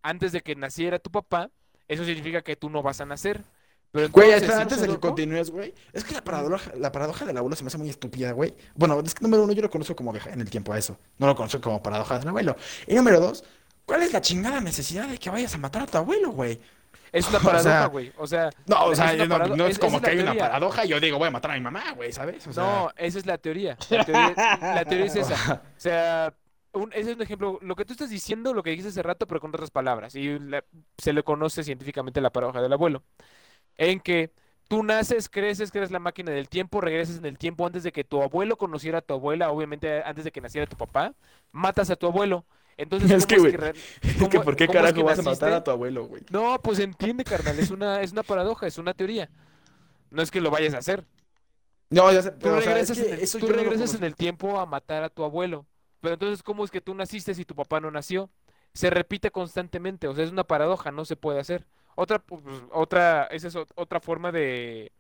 [SPEAKER 2] antes de que naciera tu papá, eso significa que tú no vas a nacer. Pero
[SPEAKER 1] Güey,
[SPEAKER 2] entonces,
[SPEAKER 1] espera,
[SPEAKER 2] ¿sí,
[SPEAKER 1] antes de que continúes, güey. Es que la paradoja, la paradoja del abuelo se me hace muy estúpida, güey. Bueno, es que número uno, yo lo conozco como en el tiempo a eso. No lo conozco como paradoja del abuelo. Y número dos, ¿cuál es la chingada necesidad de que vayas a matar a tu abuelo, güey?
[SPEAKER 2] Es una (laughs)
[SPEAKER 1] o
[SPEAKER 2] paradoja, güey. O sea,
[SPEAKER 1] No, o sea, no, es
[SPEAKER 2] es-
[SPEAKER 1] como
[SPEAKER 2] es
[SPEAKER 1] que hay una paradoja y yo digo, voy a matar a mi mamá, güey, ¿sabes? O sea,
[SPEAKER 2] no, esa es la teoría. La teoría, la teoría es (laughs) esa. O sea, un- ese es un ejemplo. Lo que tú estás diciendo, lo que dijiste hace rato, pero con otras palabras. Y la- se le conoce científicamente la paradoja del abuelo. En que tú naces, creces, crees la máquina del tiempo, regresas en el tiempo antes de que tu abuelo conociera a tu abuela, obviamente antes de que naciera tu papá, matas a tu abuelo. Entonces,
[SPEAKER 1] Es
[SPEAKER 2] ¿cómo
[SPEAKER 1] que,
[SPEAKER 2] re- (laughs)
[SPEAKER 1] que
[SPEAKER 2] cómo-
[SPEAKER 1] ¿por qué
[SPEAKER 2] es
[SPEAKER 1] carajo
[SPEAKER 2] que
[SPEAKER 1] vas a matar a tu abuelo, güey?
[SPEAKER 2] No, pues entiende, carnal, es una, es una paradoja, es una teoría. No es que lo vayas a hacer.
[SPEAKER 1] No, ya sé,
[SPEAKER 2] Tú
[SPEAKER 1] pero o sea, es
[SPEAKER 2] regresas,
[SPEAKER 1] que
[SPEAKER 2] en el,
[SPEAKER 1] eso
[SPEAKER 2] tú
[SPEAKER 1] no
[SPEAKER 2] en el tiempo a matar a tu abuelo. Pero entonces, ¿cómo es que tú naciste si tu papá no nació? Se repite constantemente, o sea, es una paradoja, no se puede hacer. Otra, pues, otra, esa es ot- otra forma de,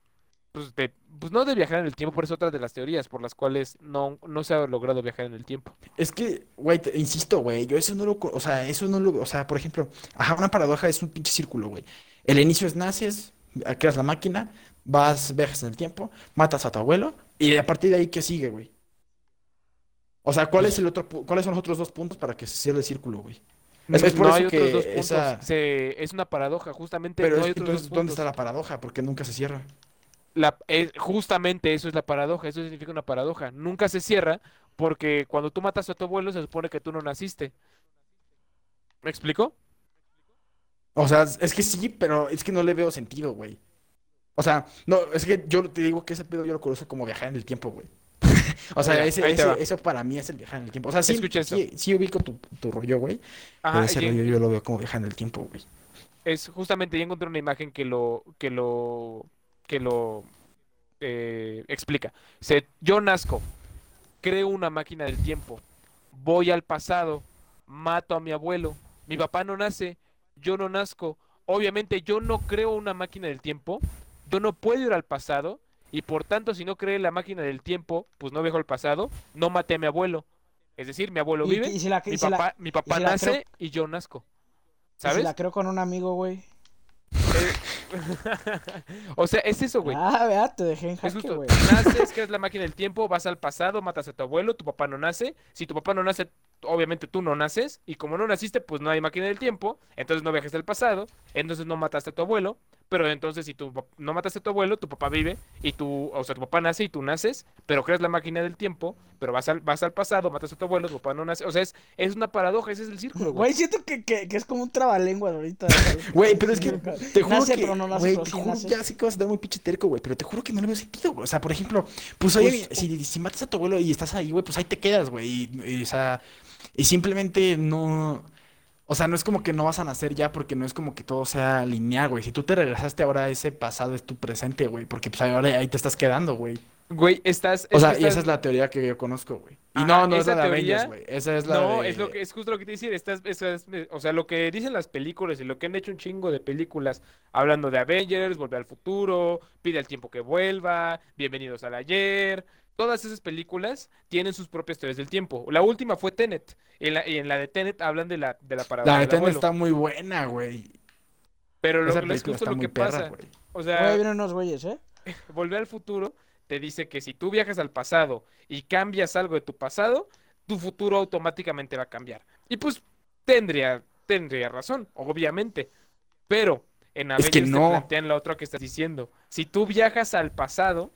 [SPEAKER 2] pues, de, pues no de viajar en el tiempo, pero es otra de las teorías por las cuales no, no se ha logrado viajar en el tiempo.
[SPEAKER 1] Es que, güey, insisto, güey, yo eso no lo, o sea, eso no lo, o sea, por ejemplo, ajá, una paradoja es un pinche círculo, güey. El inicio es naces, creas la máquina, vas, viajas en el tiempo, matas a tu abuelo, y a partir de ahí, ¿qué sigue, güey? O sea, ¿cuál es el otro, pu- cuáles son los otros dos puntos para que se cierre el círculo, güey? Es, es por
[SPEAKER 2] no
[SPEAKER 1] eso
[SPEAKER 2] hay otros
[SPEAKER 1] que
[SPEAKER 2] dos puntos.
[SPEAKER 1] esa,
[SPEAKER 2] se- es una paradoja, justamente
[SPEAKER 1] pero
[SPEAKER 2] no
[SPEAKER 1] es
[SPEAKER 2] hay dos
[SPEAKER 1] ¿dónde está la paradoja? Porque nunca se cierra.
[SPEAKER 2] La, justamente eso es la paradoja, eso significa una paradoja. Nunca se cierra porque cuando tú matas a tu abuelo se supone que tú no naciste. ¿Me explico?
[SPEAKER 1] O sea, es que sí, pero es que no le veo sentido, güey. O sea, no, es que yo te digo que ese pedo yo lo conozco como viajar en el tiempo, güey. (laughs) O sea,
[SPEAKER 2] Mira,
[SPEAKER 1] ese, ese- eso para mí es el viajar en el tiempo. O sea, sí, sí, sí ubico tu, tu rollo, güey. Pero ese rollo yo lo veo como viajar en el tiempo, güey.
[SPEAKER 2] es justamente ya encontré una imagen que lo que lo que lo eh, explica. Se, yo nazco, creo una máquina del tiempo, voy al pasado, mato a mi abuelo, mi papá no nace, yo no nazco. Obviamente yo no creo una máquina del tiempo, yo no puedo ir al pasado y por tanto si no creé la máquina del tiempo, pues no viajo al pasado, no maté a mi abuelo. Es decir, mi abuelo
[SPEAKER 3] Y-
[SPEAKER 2] vive,
[SPEAKER 3] y si la- y
[SPEAKER 2] mi
[SPEAKER 3] si la-
[SPEAKER 2] papá, mi papá nace
[SPEAKER 3] creo-
[SPEAKER 2] y yo nazco.
[SPEAKER 3] y Si
[SPEAKER 2] ¿Sabes?
[SPEAKER 3] la creo con un amigo, güey. (laughs)
[SPEAKER 2] o sea, es eso, güey.
[SPEAKER 3] Ah, vea, te dejé en
[SPEAKER 2] Es
[SPEAKER 3] jaque,
[SPEAKER 2] justo,
[SPEAKER 3] güey.
[SPEAKER 2] naces, creas la máquina del tiempo, vas al pasado, matas a tu abuelo, tu papá no nace. Si tu papá no nace, obviamente tú no naces. Y como no naciste, pues no hay máquina del tiempo. Entonces no viajas al pasado. Entonces no mataste a tu abuelo. Pero entonces si tú no mataste a tu abuelo, tu papá vive. Y tú, o sea, tu papá nace y tú naces. Pero creas la máquina del tiempo. Pero vas al, vas al pasado, matas a tu abuelo, tu papá no nace. O sea, es, es una paradoja, ese es el círculo, güey.
[SPEAKER 3] Güey, siento que, que, que es como un trabalenguas ahorita. (laughs)
[SPEAKER 1] Güey, pero es que te juro
[SPEAKER 3] Nace,
[SPEAKER 1] que,
[SPEAKER 3] pero no nace,
[SPEAKER 1] güey, te
[SPEAKER 3] sí
[SPEAKER 1] juro,
[SPEAKER 3] nace.
[SPEAKER 1] ya sé que vas a dar muy pinche terco, güey, pero te juro que no le veo sentido, güey. O sea, por ejemplo, pues oye,
[SPEAKER 3] Pues,
[SPEAKER 1] si, si matas a tu abuelo y estás ahí, güey, pues ahí te quedas, güey. Y, y, o sea, y simplemente no, o sea, no es como que no vas a nacer ya porque no es como que todo sea lineal, güey. Si tú te regresaste ahora, ese pasado es tu presente, güey, porque pues ahora ahí te estás quedando, güey.
[SPEAKER 2] Güey, estás.
[SPEAKER 1] O sea, y esa
[SPEAKER 2] estás-
[SPEAKER 1] es la teoría que yo conozco, güey. Y
[SPEAKER 2] Ajá,
[SPEAKER 1] no, no es la de Avengers, güey. Esa es la
[SPEAKER 2] No,
[SPEAKER 1] de...
[SPEAKER 2] es lo que es justo lo que te decir, estás, es- es- o sea, lo que dicen las películas y lo que han hecho un chingo de películas hablando de Avengers, Volver al Futuro, Pide al tiempo que vuelva, Bienvenidos al ayer, todas esas películas tienen sus propias teorías del tiempo. La última fue Tenet, y en la, y en la de Tenet hablan de la de la paradoja
[SPEAKER 1] La de
[SPEAKER 2] del
[SPEAKER 1] Tenet
[SPEAKER 2] abuelo.
[SPEAKER 1] está muy buena, güey.
[SPEAKER 2] Pero lo, es justo lo que
[SPEAKER 1] perra,
[SPEAKER 2] pasa.
[SPEAKER 1] güey.
[SPEAKER 2] O sea,
[SPEAKER 3] vienen unos güeyes, ¿eh? (laughs)
[SPEAKER 2] Volver al futuro te dice que si tú viajas al pasado y cambias algo de tu pasado, tu futuro automáticamente va a cambiar. Y pues tendría, tendría razón, obviamente. Pero en
[SPEAKER 1] Es que
[SPEAKER 2] Avengers te
[SPEAKER 1] no.
[SPEAKER 2] plantean la otra que estás diciendo. Si tú viajas al pasado,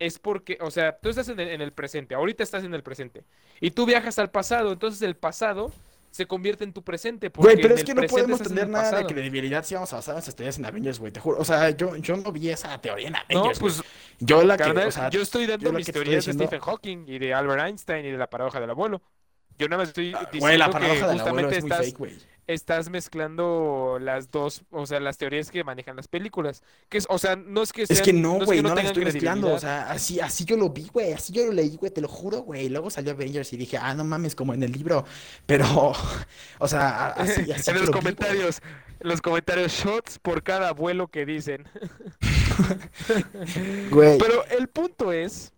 [SPEAKER 2] es porque, o sea, tú estás en el, en el presente, ahorita estás en el presente. Y tú viajas al pasado, entonces el pasado se convierte en tu presente.
[SPEAKER 1] Güey, pero es que no podemos tener nada de credibilidad si vamos a basar nuestras teorías en Avengers, güey, te juro. O sea, yo, yo no vi esa teoría en
[SPEAKER 2] No,
[SPEAKER 1] Avengers, güey.
[SPEAKER 2] pues
[SPEAKER 1] Yo la que,
[SPEAKER 2] Carnal,
[SPEAKER 1] o sea,
[SPEAKER 2] yo estoy dando mis teorías de Stephen Hawking y de Albert Einstein y de la paradoja del abuelo. Yo nada más estoy
[SPEAKER 1] Güey,
[SPEAKER 2] diciendo
[SPEAKER 1] la
[SPEAKER 2] que
[SPEAKER 1] abuelo
[SPEAKER 2] justamente
[SPEAKER 1] es muy
[SPEAKER 2] estás,
[SPEAKER 1] fake, güey.
[SPEAKER 2] Estás mezclando las dos, o sea, las teorías que manejan las películas. Que es, o sea, no es que
[SPEAKER 1] Es
[SPEAKER 2] sean-
[SPEAKER 1] que no,
[SPEAKER 2] es
[SPEAKER 1] güey,
[SPEAKER 2] que
[SPEAKER 1] no, la
[SPEAKER 2] tengan
[SPEAKER 1] estoy mezclando. O sea, así, así yo lo vi, güey. Así yo lo leí, güey, te lo juro, güey. Luego salió Avengers y dije, ah, no mames, como en el libro. Pero, (laughs) o sea, así, así
[SPEAKER 2] en los
[SPEAKER 1] lo vi, güey.
[SPEAKER 2] comentarios, en los comentarios, shots por cada abuelo que dicen. (laughs)
[SPEAKER 1] Güey,
[SPEAKER 2] Pero el punto es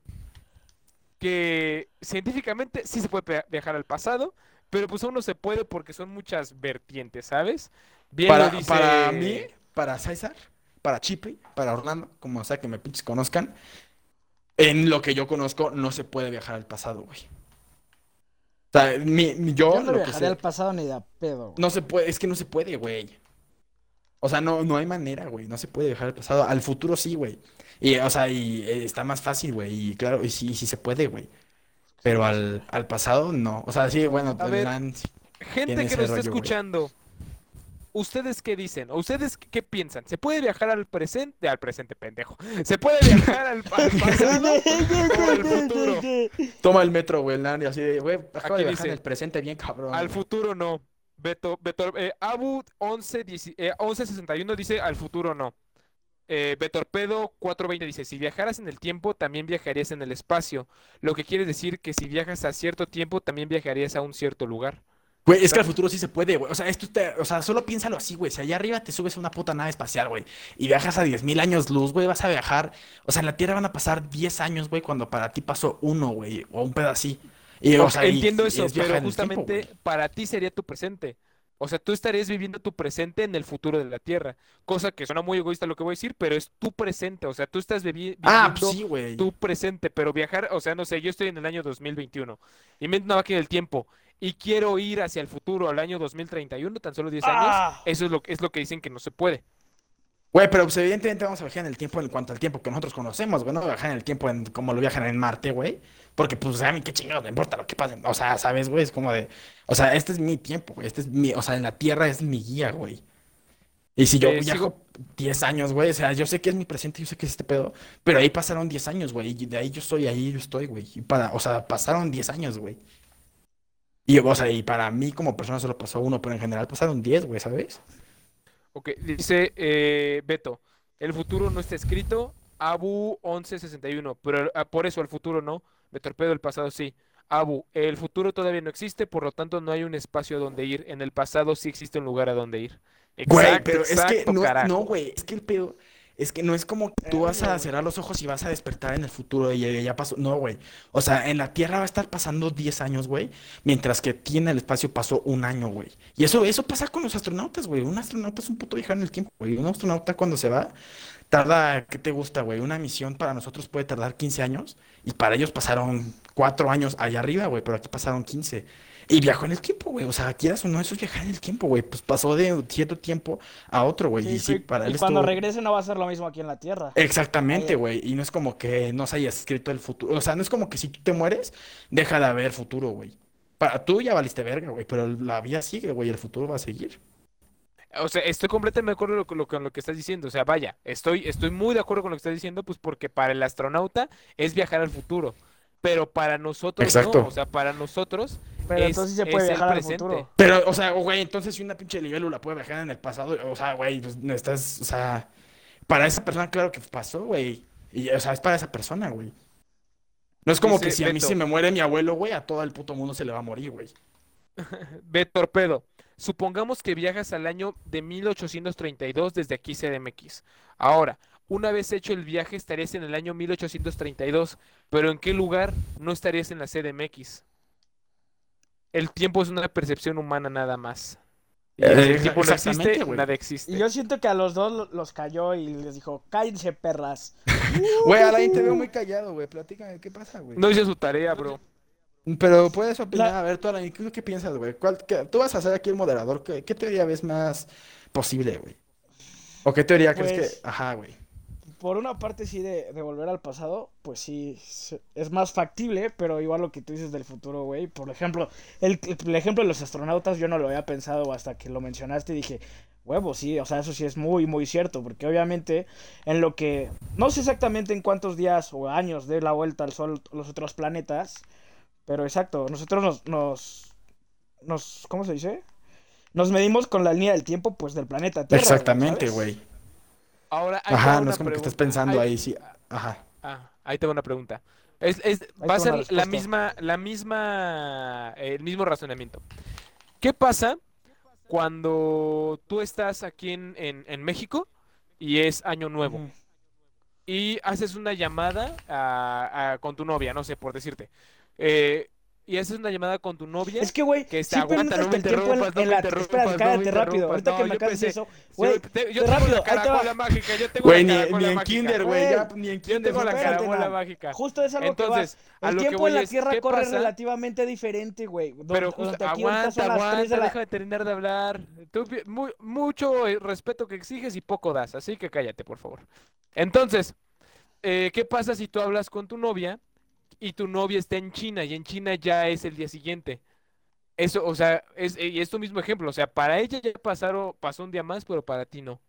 [SPEAKER 2] que científicamente sí se puede viajar al pasado, pero pues aún no se puede porque son muchas vertientes, ¿sabes? Bien
[SPEAKER 1] para,
[SPEAKER 2] dice...
[SPEAKER 1] para mí, para César, para Chipe, para Orlando, como sea que me pinches conozcan, en lo que yo conozco, no se puede viajar al pasado, güey. O sea, mi, mi- yo,
[SPEAKER 3] Yo no
[SPEAKER 1] lo que
[SPEAKER 3] viajaré
[SPEAKER 1] sé,
[SPEAKER 3] al pasado ni de a pedo. güey.
[SPEAKER 1] no se puede, es que no se puede, güey. O sea, no, no hay manera, güey. No se puede viajar al pasado. Al futuro sí, güey. Y, o sea, y eh, está más fácil, güey. Y claro, y sí, sí se puede, güey. Pero al, al pasado no. O sea, sí, bueno,
[SPEAKER 2] A ver,
[SPEAKER 1] tendrán-
[SPEAKER 2] Gente que nos está
[SPEAKER 1] rollo, güey.
[SPEAKER 2] escuchando, ¿ustedes qué dicen? ¿O ustedes qué piensan? ¿Se puede viajar al presente? Al presente, pendejo. ¿Se puede viajar al, al (laughs) pasado o al futuro?
[SPEAKER 1] Toma el metro, güey, Nani, así de, güey, acabo
[SPEAKER 2] Aquí
[SPEAKER 1] de viajar
[SPEAKER 2] dice,
[SPEAKER 1] en el presente bien cabrón.
[SPEAKER 2] Al
[SPEAKER 1] güey.
[SPEAKER 2] futuro no. Beto, Beto, eh, Abu 11, dieci- eh, 1161 dice al futuro no. Eh, Betorpedo 420 dice, si viajaras en el tiempo, también viajarías en el espacio. Lo que quiere decir que si viajas a cierto tiempo, también viajarías a un cierto lugar.
[SPEAKER 1] Güey, es que al futuro sí se puede, güey. O sea, esto te, o sea, solo piénsalo así, güey. Si allá arriba te subes a una puta nave espacial, güey, y viajas a 10.000 años luz, güey, vas a viajar. O sea, en la Tierra van a pasar 10 años, güey, cuando para ti pasó uno, güey, o un pedo así. Y, o
[SPEAKER 2] Ok,
[SPEAKER 1] sea, y-
[SPEAKER 2] entiendo
[SPEAKER 1] y
[SPEAKER 2] eso,
[SPEAKER 1] es
[SPEAKER 2] pero
[SPEAKER 1] tiempo,
[SPEAKER 2] justamente para ti sería tu presente. O sea, tú estarías viviendo tu presente en el futuro de la Tierra. Cosa que suena muy egoísta lo que voy a decir, pero es tu presente. O sea, tú estás vivi-
[SPEAKER 1] Ah,
[SPEAKER 2] viviendo
[SPEAKER 1] pues sí, güey.
[SPEAKER 2] tu presente, pero viajar, o sea, no sé, yo estoy en el año 2021, invento una máquina del tiempo y quiero ir hacia el futuro, al año 2031, tan solo 10 años,
[SPEAKER 3] Ah.
[SPEAKER 2] eso es lo, es lo que dicen que no se puede.
[SPEAKER 1] Güey, pero pues evidentemente vamos a viajar en el tiempo en cuanto al tiempo que nosotros conocemos, güey. No viajar en el tiempo en como lo viajan en Marte, güey. Porque, pues, a mí qué chingados me importa lo que pase. O sea, ¿sabes, güey? Es como de. O sea, este es mi tiempo, güey. Este es mi. O sea, en la Tierra es mi guía, güey. Y si yo
[SPEAKER 2] Eh,
[SPEAKER 1] viajo 10 años, güey, o sea, yo sé que es mi presente, yo sé que es este pedo, pero ahí pasaron 10 años, güey, y de ahí yo estoy, ahí yo estoy, güey. Y para, o sea, pasaron 10 años, güey. Y, o sea, y para mí como persona solo pasó uno, pero en general pasaron 10, güey, ¿sabes?
[SPEAKER 2] Ok, dice eh, Beto, el futuro no está escrito, Abu 1161, pero ah, por eso el futuro no, me torpedo el pasado sí. Abu, el futuro todavía no existe, por lo tanto no hay un espacio a donde ir. En el pasado sí existe un lugar a donde ir.
[SPEAKER 1] Güey,
[SPEAKER 2] Exacto,
[SPEAKER 1] pero es que
[SPEAKER 2] exacto,
[SPEAKER 1] no,
[SPEAKER 2] carajo.
[SPEAKER 1] no, güey, es que el pedo es que no es como que tú vas a cerrar los ojos y vas a despertar en el futuro y ya, ya pasó. No, güey. O sea, en la Tierra va a estar pasando 10 años, güey, mientras que aquí en el espacio pasó un año, güey. Y eso, eso pasa con los astronautas, güey. Un astronauta es un puto viajero en el tiempo, güey. Un astronauta cuando se va tarda, ¿qué te gusta, güey? Una misión para nosotros puede tardar 15 años y para ellos pasaron 4 años allá arriba, güey, pero aquí pasaron 15. Y viajó en el tiempo, güey. O sea, quieras o no, eso es viajar en el tiempo, güey. Pues pasó de cierto tiempo a otro, güey.
[SPEAKER 3] Sí,
[SPEAKER 1] y sí, para
[SPEAKER 3] y
[SPEAKER 1] él
[SPEAKER 3] cuando
[SPEAKER 1] estuvo-
[SPEAKER 3] regrese no va a ser lo mismo aquí en la Tierra.
[SPEAKER 1] Exactamente, güey. Y no es como que no se haya escrito el futuro. O sea, no es como que si tú te mueres, deja de haber futuro, güey. Para tú ya valiste verga, güey. Pero la vida sigue, güey. El futuro va a seguir.
[SPEAKER 2] O sea, estoy completamente de acuerdo con lo, con lo que estás diciendo. O sea, vaya, estoy, estoy muy de acuerdo con lo que estás diciendo, pues porque para el astronauta es viajar al futuro. Pero para nosotros
[SPEAKER 1] Exacto.
[SPEAKER 2] no. O sea, para nosotros
[SPEAKER 3] Pero
[SPEAKER 2] es-
[SPEAKER 3] entonces se puede
[SPEAKER 2] el
[SPEAKER 3] viajar al
[SPEAKER 2] presente.
[SPEAKER 3] futuro.
[SPEAKER 1] Pero, o sea, güey, entonces si una pinche libélula puede viajar en el pasado, o sea, güey, pues no estás, o sea, para esa persona, claro que pasó, güey. Y, o sea, es para esa persona, güey. No es como
[SPEAKER 2] Dice
[SPEAKER 1] que si a mí
[SPEAKER 2] Beto.
[SPEAKER 1] se me muere mi abuelo, güey, a todo el puto mundo se le va a morir, güey. (laughs)
[SPEAKER 2] Ve torpedo. Supongamos que viajas al año de 1832 desde aquí CDMX. Ahora, una vez hecho el viaje estarías en el año 1832, pero ¿en qué lugar no estarías en la CDMX? El tiempo es una percepción humana nada más. Y
[SPEAKER 1] Eh,
[SPEAKER 2] si el tiempo no
[SPEAKER 1] exactamente,
[SPEAKER 2] existe,
[SPEAKER 1] güey.
[SPEAKER 2] nada existe.
[SPEAKER 3] Y yo siento que a los dos lo- los cayó y les dijo, cállense, perras. (laughs)
[SPEAKER 1] Güey, Alain, te veo muy callado, güey. Platícame, ¿qué pasa, güey?
[SPEAKER 2] No hice su tarea, bro.
[SPEAKER 1] Pero puedes opinar,
[SPEAKER 3] La-
[SPEAKER 1] a ver, tú, Alain, ¿qué, qué piensas, güey? ¿Cuál- qué- tú vas a ser aquí el moderador, ¿qué, qué teoría ves más posible, güey? ¿O qué teoría crees
[SPEAKER 3] Pues-
[SPEAKER 1] que...? Ajá, güey.
[SPEAKER 3] Por una parte sí de, de volver al pasado, pues sí, es más factible, pero igual lo que tú dices del futuro, güey. Por ejemplo, el, el ejemplo de los astronautas yo no lo había pensado hasta que lo mencionaste y dije, huevo, sí, o sea, eso sí es muy, muy cierto, porque obviamente en lo que, no sé exactamente en cuántos días o años dé la vuelta al Sol los otros planetas, pero exacto, nosotros nos, nos, nos ¿cómo se dice? Nos medimos con la línea del tiempo, pues, del planeta Tierra.
[SPEAKER 1] Exactamente, güey.
[SPEAKER 2] Ahora, ahí
[SPEAKER 1] Ajá, no es como que estés pensando
[SPEAKER 2] Ahí-
[SPEAKER 1] ahí, sí. Ajá.
[SPEAKER 2] Ah, ahí tengo una pregunta. Es, es- va a ser la misma, la misma, el mismo razonamiento. ¿Qué pasa cuando tú estás aquí en, en- en México y es Año Nuevo y haces una llamada a- a- con tu novia, no sé, por decirte, eh, y haces una llamada con tu novia?
[SPEAKER 3] Es que, güey,
[SPEAKER 2] Que se aguanta, no me
[SPEAKER 3] el tiempo en-
[SPEAKER 2] interrumpas, no me
[SPEAKER 3] la...
[SPEAKER 2] interrumpas, me
[SPEAKER 3] cállate rápido. Ahorita que me acabas eso, güey,
[SPEAKER 2] yo
[SPEAKER 3] rápido,
[SPEAKER 2] tengo la caracola mágica, yo tengo
[SPEAKER 1] Güey,
[SPEAKER 2] la
[SPEAKER 1] ni,
[SPEAKER 2] caracola
[SPEAKER 1] ni en
[SPEAKER 2] mágica.
[SPEAKER 1] kinder, güey, ni en
[SPEAKER 2] Yo
[SPEAKER 1] kinder.
[SPEAKER 2] tengo la caracola mágica.
[SPEAKER 3] justo es algo
[SPEAKER 2] Entonces,
[SPEAKER 3] que. El tiempo en la Tierra
[SPEAKER 2] ¿qué
[SPEAKER 3] corre
[SPEAKER 2] pasa?
[SPEAKER 3] relativamente diferente, güey.
[SPEAKER 2] Pero aguanta,
[SPEAKER 3] son las 3
[SPEAKER 2] aguanta, deja de terminar de hablar. Mucho eh, respeto que exiges y poco das, así que cállate, por favor. Entonces, eh, ¿qué pasa si tú hablas con tu novia y tu novia está en China y en China ya es el día siguiente? Eso, o sea, es, y es tu mismo ejemplo, o sea, para ella ya pasaron, pasó un día más, pero para ti no.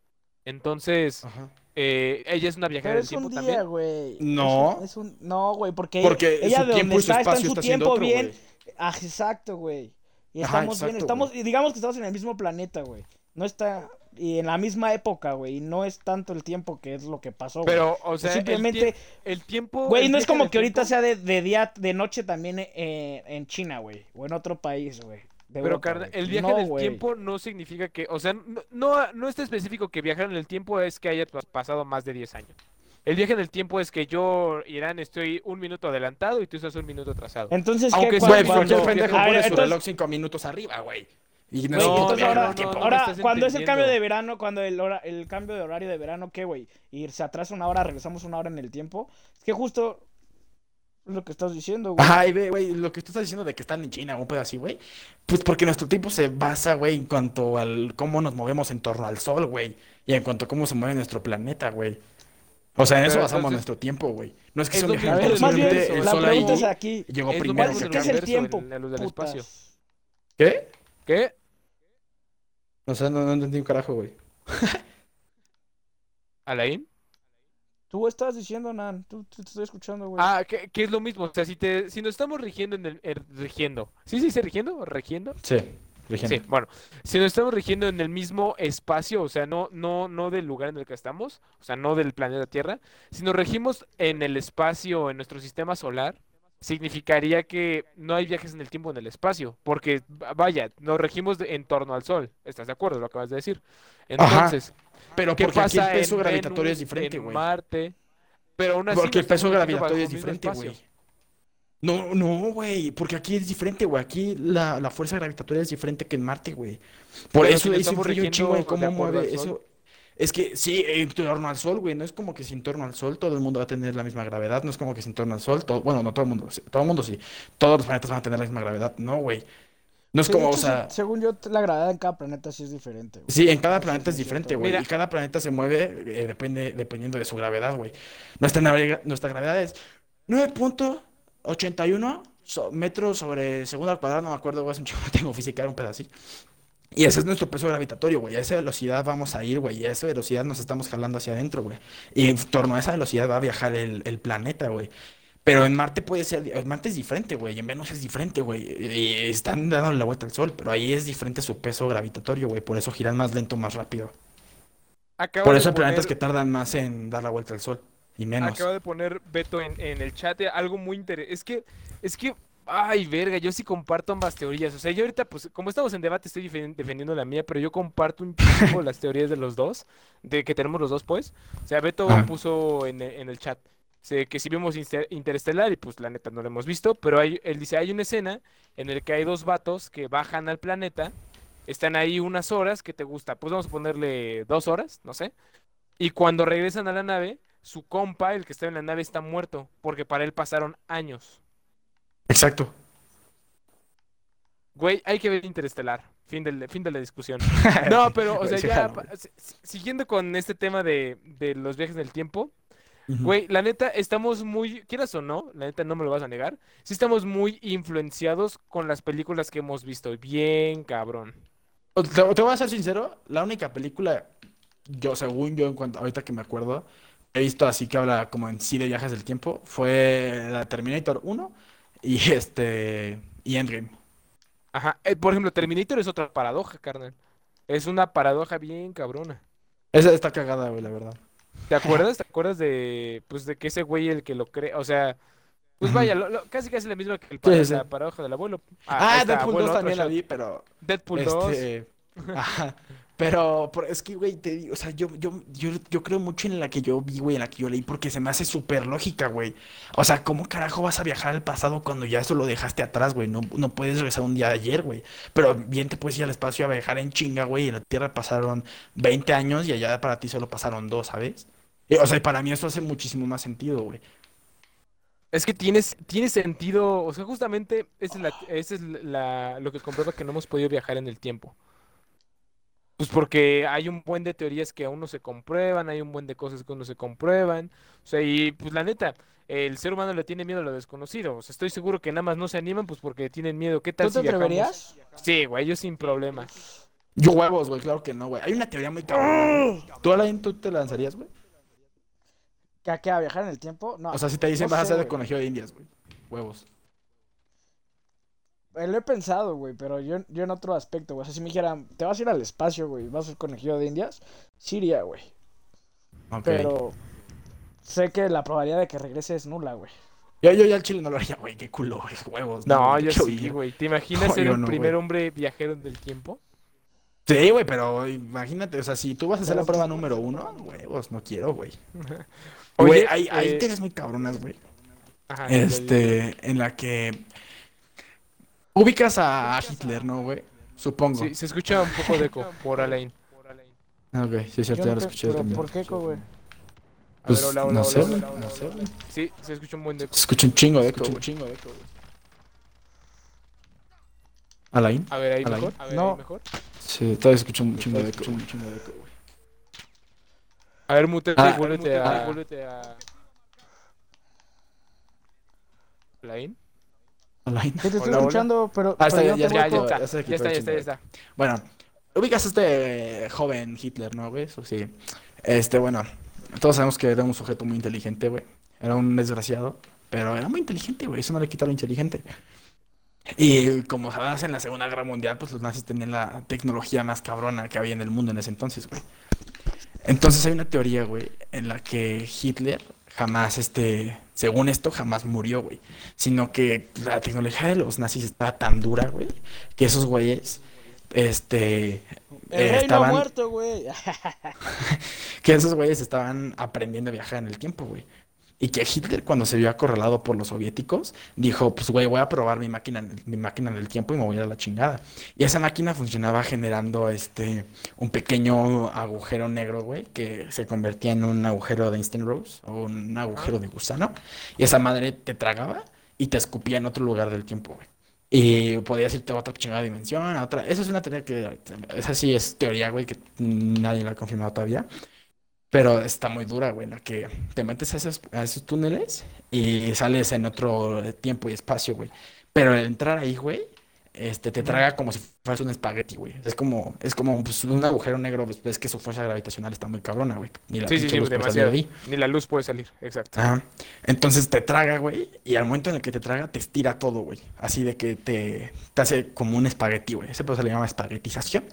[SPEAKER 2] Entonces, eh, ella es una viajera
[SPEAKER 3] Pero
[SPEAKER 2] del
[SPEAKER 3] es un
[SPEAKER 2] tiempo
[SPEAKER 3] día,
[SPEAKER 2] también.
[SPEAKER 1] No.
[SPEAKER 3] Es un, es un- No, güey, porque,
[SPEAKER 1] Porque
[SPEAKER 3] ella
[SPEAKER 1] su
[SPEAKER 3] de
[SPEAKER 1] tiempo
[SPEAKER 3] donde
[SPEAKER 1] y su
[SPEAKER 3] está está en su
[SPEAKER 1] está
[SPEAKER 3] tiempo
[SPEAKER 1] otro,
[SPEAKER 3] bien. Ah, exacto, güey. Y
[SPEAKER 1] Ajá,
[SPEAKER 3] estamos bien, estamos,
[SPEAKER 1] güey.
[SPEAKER 3] y digamos que estamos en el mismo planeta, güey. No está, y en la misma época, güey, y no es tanto el tiempo que es lo que pasó, güey.
[SPEAKER 2] Pero, o sea, el
[SPEAKER 3] simplemente,
[SPEAKER 2] tie- el tiempo...
[SPEAKER 3] güey,
[SPEAKER 2] el
[SPEAKER 3] no es como
[SPEAKER 2] del
[SPEAKER 3] que ahorita sea de, de día, de noche también eh, en China, güey, o en otro país, güey.
[SPEAKER 2] Pero,
[SPEAKER 3] Europa,
[SPEAKER 2] carnal,
[SPEAKER 3] güey.
[SPEAKER 2] el viaje
[SPEAKER 3] No,
[SPEAKER 2] del tiempo no significa que, o sea, no, no, no está específico que viajar en el tiempo es que haya pas- pasado más de 10 años. El viaje en el tiempo es que yo, Irán, estoy un minuto adelantado y tú estás un minuto atrasado.
[SPEAKER 3] Entonces,
[SPEAKER 2] Aunque
[SPEAKER 3] ¿qué?
[SPEAKER 2] sea
[SPEAKER 1] Güey,
[SPEAKER 2] cuando-
[SPEAKER 1] porque el
[SPEAKER 2] cuando-
[SPEAKER 1] pendejo
[SPEAKER 3] A ver,
[SPEAKER 1] pone su
[SPEAKER 3] entonces-
[SPEAKER 1] reloj cinco minutos arriba, güey. Y no
[SPEAKER 3] Güey, entonces
[SPEAKER 2] no,
[SPEAKER 3] ahora,
[SPEAKER 2] no,
[SPEAKER 3] ahora cuando es el cambio de verano, cuando el, hora, el cambio de horario de verano, ¿qué, güey? Y se atrasa una hora, regresamos una hora en el tiempo. Es que justo lo que estás diciendo, güey.
[SPEAKER 1] Ajá, y ve, güey, lo que tú estás diciendo de que están en China o un pedo así, güey. Pues porque nuestro tiempo se basa, güey, en cuanto al cómo nos movemos en torno al sol, güey. Y en cuanto a cómo se mueve nuestro planeta, güey. O sea, en eso
[SPEAKER 2] Pero
[SPEAKER 1] basamos
[SPEAKER 2] entonces-
[SPEAKER 1] nuestro tiempo, güey. No es que
[SPEAKER 2] Es
[SPEAKER 1] sea un viaje,
[SPEAKER 3] más bien,
[SPEAKER 1] el
[SPEAKER 3] la
[SPEAKER 1] sol
[SPEAKER 3] pregunta
[SPEAKER 1] ahí
[SPEAKER 3] es aquí.
[SPEAKER 1] llegó
[SPEAKER 2] Es
[SPEAKER 1] primero
[SPEAKER 3] ¿Qué es el tiempo?
[SPEAKER 2] en la luz del espacio.
[SPEAKER 1] ¿Qué?
[SPEAKER 2] ¿Qué?
[SPEAKER 1] O sea, no, no entendí un carajo, güey. (laughs)
[SPEAKER 2] ¿Alain?
[SPEAKER 3] Tú estás diciendo, Nan. Tú tú te estoy escuchando, güey.
[SPEAKER 2] Ah, que, que es lo mismo. O sea, si te, si nos estamos rigiendo en el, el- rigiendo. ¿Sí se dice rigiendo o regiendo?
[SPEAKER 1] Sí,
[SPEAKER 2] Sí, bueno, si nos estamos rigiendo en el mismo espacio, o sea, no, no, no del lugar en el que estamos, o sea, no del planeta Tierra, si nos regimos en el espacio, en nuestro sistema solar, significaría que no hay viajes en el tiempo en el espacio, porque, va- vaya, nos regimos de- en torno al Sol, ¿estás de acuerdo? Lo acabas de decir.
[SPEAKER 1] Ajá,
[SPEAKER 2] Entonces,
[SPEAKER 1] Pero
[SPEAKER 2] ¿qué
[SPEAKER 1] porque aquí el peso
[SPEAKER 2] en
[SPEAKER 1] gravitatorio es diferente,
[SPEAKER 2] en
[SPEAKER 1] güey.
[SPEAKER 2] Marte? Pero aún así
[SPEAKER 1] Porque el peso gravitatorio es diferente, güey. No, no, güey, porque aquí es diferente, güey. Aquí la, la fuerza gravitatoria es diferente que en Marte, güey. Por
[SPEAKER 2] Pero
[SPEAKER 1] eso
[SPEAKER 2] si
[SPEAKER 1] eso influye un chingo en cómo mueve eso. Es que sí, en torno al Sol, güey. No es como que si en torno al Sol todo el mundo va a tener la misma gravedad. No es como que si en torno al Sol, todo, bueno, no todo el mundo, sí, todo el mundo sí. Todos los planetas van a tener la misma gravedad. No, güey. No es
[SPEAKER 3] Sí,
[SPEAKER 1] como, o
[SPEAKER 3] hecho,
[SPEAKER 1] sea,
[SPEAKER 3] según yo, la gravedad en cada planeta sí es diferente, güey.
[SPEAKER 1] Sí, en cada planeta es
[SPEAKER 3] sí es
[SPEAKER 1] diferente, güey. Y cada planeta se mueve eh, depende, dependiendo de su gravedad, güey. Nuestra, nuestra gravedad es 9.81 so- metros sobre segundo al cuadrado, no me acuerdo, güey, es un chico, tengo física, era un pedacito. Y ese es nuestro peso gravitatorio, güey. A esa velocidad vamos a ir, güey. Y a esa velocidad nos estamos jalando hacia adentro, güey. Y en torno a esa velocidad va a viajar el, el planeta, güey. Pero en Marte puede ser, en Marte es diferente, güey. y En Venus es diferente, güey. Y están dando la vuelta al Sol, pero ahí es diferente su peso gravitatorio, güey. Por eso giran más lento, más rápido.
[SPEAKER 2] Acabo
[SPEAKER 1] Por eso hay planetas que tardan más en dar la vuelta al Sol y menos.
[SPEAKER 2] Acaba de poner Beto en, en el chat eh, algo muy interesante. Es que, es que, ay, verga, yo sí comparto ambas teorías. O sea, yo ahorita, pues, como estamos en debate, estoy defen- defendiendo la mía, pero yo comparto un poco las teorías de los dos, de que tenemos los dos, pues. O sea, Beto puso en, e- en el chat sé que si vimos Inter- Interestelar, y pues la neta no lo hemos visto, pero hay, él dice, hay una escena en el que hay dos vatos que bajan al planeta, están ahí unas horas, ¿qué te gusta? Pues vamos a ponerle dos horas, no sé. Y cuando regresan a la nave, su compa, el que está en la nave, está muerto, porque para él pasaron años.
[SPEAKER 1] Exacto.
[SPEAKER 2] Güey, hay que ver Interestelar. Fin del, fin de la discusión. (laughs) No, pero, o sea,
[SPEAKER 1] Sí,
[SPEAKER 2] ya siguiendo con este tema de, de los viajes del tiempo,
[SPEAKER 1] Ujú.
[SPEAKER 2] güey, la neta, estamos muy, quieras o no, la neta no me lo vas a negar, sí estamos muy influenciados con las películas que hemos visto. Bien, cabrón.
[SPEAKER 1] Te, te voy a ser sincero, la única película, yo según yo, en cuanto, ahorita que me acuerdo, he visto así que habla como en sí de viajes del tiempo, fue la Terminator 1 (laughs) y este y Endgame.
[SPEAKER 2] Ajá. eh, por ejemplo, Terminator es otra paradoja, carnal. Es una paradoja bien cabrona.
[SPEAKER 1] Esa está cagada, güey, la verdad.
[SPEAKER 2] ¿Te acuerdas? ¿Te acuerdas de, pues, de que ese güey el que lo cree, o sea, pues vaya, lo- lo- casi casi la misma que el para-
[SPEAKER 1] sí, sí.
[SPEAKER 2] la paradoja del abuelo. Ah,
[SPEAKER 1] Ah, Deadpool
[SPEAKER 2] abuelo,
[SPEAKER 1] 2
[SPEAKER 2] otro
[SPEAKER 1] también la vi, pero
[SPEAKER 2] Deadpool 2.
[SPEAKER 1] este (laughs) ajá. Pero es que, güey, te digo, o sea, yo, yo, yo, yo creo mucho en la que yo vi, güey, en la que yo leí, porque se me hace súper lógica, güey. O sea, ¿cómo carajo vas a viajar al pasado cuando ya eso lo dejaste atrás, güey? No, no puedes regresar un día de ayer, güey. Pero bien te puedes ir al espacio a viajar en chinga, güey, y en la Tierra pasaron 20 años y allá para ti solo pasaron dos, ¿sabes? Y, o sea, para mí eso hace muchísimo más sentido, güey.
[SPEAKER 2] Es que tienes, tiene sentido, o sea, justamente esa es, la, esa es la, lo que comprueba que no hemos podido viajar en el tiempo. Pues porque hay un buen de teorías que aún no se comprueban, hay un buen de cosas que aún no se comprueban. O sea, y pues la neta, el ser humano le tiene miedo a lo desconocido. O sea, estoy seguro que nada más no se animan pues porque tienen miedo. ¿Qué tal
[SPEAKER 3] ¿Tú te
[SPEAKER 2] si viajamos?
[SPEAKER 3] atreverías?
[SPEAKER 2] Sí, güey, yo sin problema.
[SPEAKER 1] Yo huevos, güey, claro que no, güey. Hay una teoría muy cabrón. ¿Tú, Alain, tú te lanzarías, güey?
[SPEAKER 3] ¿Que a qué? ¿A viajar en el tiempo? No.
[SPEAKER 1] O sea, si te dicen
[SPEAKER 3] no
[SPEAKER 1] vas a ser de conejillo de indias, güey. Huevos.
[SPEAKER 3] Eh, Lo he pensado, güey, pero yo, yo en otro aspecto, güey. O sea, si me dijeran, te vas a ir al espacio, güey, vas a ser conejillo de indias, sí iría, güey. Pero sé que la probabilidad de que regrese es nula, güey.
[SPEAKER 1] Yo, yo ya al chile no lo haría, güey. Qué culo, güey. Huevos.
[SPEAKER 2] No,
[SPEAKER 1] yo
[SPEAKER 2] yo sí, güey. ¿Te imaginas
[SPEAKER 1] No,
[SPEAKER 2] ser el
[SPEAKER 1] no,
[SPEAKER 2] primer hombre viajero del tiempo?
[SPEAKER 1] Sí, güey, pero imagínate, o sea, si tú vas a hacer la prueba número uno, huevos, no quiero, güey. (laughs)
[SPEAKER 2] Oye,
[SPEAKER 1] Güey, hay
[SPEAKER 2] eh,
[SPEAKER 1] teorías muy cabronas, güey.
[SPEAKER 2] Ajá, ya, ya, ya.
[SPEAKER 1] Este, en la que ubicas a Hitler, ¿no, güey? Supongo.
[SPEAKER 2] Sí, se escucha un poco de eco por Alain.
[SPEAKER 1] Ah, Ok, sí, es cierto, ya lo escuché
[SPEAKER 3] pero
[SPEAKER 1] también.
[SPEAKER 3] ¿Por qué, co, güey?
[SPEAKER 2] A
[SPEAKER 1] Pues,
[SPEAKER 2] ver, hola, hola,
[SPEAKER 1] no sé,
[SPEAKER 2] hola, hola,
[SPEAKER 1] no sé, güey.
[SPEAKER 2] Sí, se escucha un buen de eco.
[SPEAKER 1] Se escucha un chingo de eco,
[SPEAKER 2] Escucha un chingo de eco. güey.
[SPEAKER 1] ¿Alain?
[SPEAKER 2] A ver, ahí
[SPEAKER 1] Alain.
[SPEAKER 2] mejor. A ver,
[SPEAKER 3] No.
[SPEAKER 2] ahí mejor.
[SPEAKER 1] Sí, todavía se escucha un chingo de eco. un chingo de eco, güey.
[SPEAKER 2] A ver, mutete
[SPEAKER 1] Ah,
[SPEAKER 2] vuélvete a. Vuélvete a. Alain.
[SPEAKER 3] Te estoy
[SPEAKER 2] Hola, hola.
[SPEAKER 3] escuchando, pero,
[SPEAKER 1] Ah,
[SPEAKER 3] pero
[SPEAKER 1] ya,
[SPEAKER 2] está.
[SPEAKER 1] ya
[SPEAKER 2] está, ya está, ya está.
[SPEAKER 1] Bueno, ubicas a este joven Hitler, ¿no, güey? Eso sí. Este, bueno, todos sabemos que era un sujeto muy inteligente, güey. Era un desgraciado, pero era muy inteligente, güey. Eso no le quita lo inteligente. Y como sabes, en la Segunda Guerra Mundial, pues los nazis tenían la tecnología más cabrona que había en el mundo en ese entonces, güey. Entonces hay una teoría, güey, en la que Hitler jamás, este, según esto, jamás murió, güey. Sino que la tecnología de los nazis estaba tan dura, güey, que esos güeyes, este,
[SPEAKER 3] El
[SPEAKER 1] eh, estaban,
[SPEAKER 3] muerto, güey. (laughs)
[SPEAKER 1] que esos güeyes estaban aprendiendo a viajar en el tiempo, güey. Y que Hitler, cuando se vio acorralado por los soviéticos, dijo, pues, güey, voy a probar mi máquina, mi máquina en el tiempo y me voy a la chingada. Y esa máquina funcionaba generando, este, un pequeño agujero negro, güey, que se convertía en un agujero de Instant Rose o un agujero de gusano. Y esa madre te tragaba y te escupía en otro lugar del tiempo, güey. Y podías irte a otra chingada dimensión, a otra. Esa es una teoría que, esa sí es teoría, güey, que nadie la ha confirmado todavía. Pero está muy dura, güey, la que te metes a esos, a esos túneles y sales en otro tiempo y espacio, güey. Pero al entrar ahí, güey, este, te traga como si fueras un espagueti, güey. Es como, es como pues, un agujero negro, pues ves que su fuerza gravitacional está muy cabrona, güey. Ni la
[SPEAKER 2] Sí, sí, sí,
[SPEAKER 1] luz puede salir ahí.
[SPEAKER 2] Ni la luz puede salir, exacto.
[SPEAKER 1] Ajá. Entonces te traga, güey, y al momento en el que te traga, te estira todo, güey. Así de que te, te hace como un espagueti, güey. Ese pues se le llama espaguetización.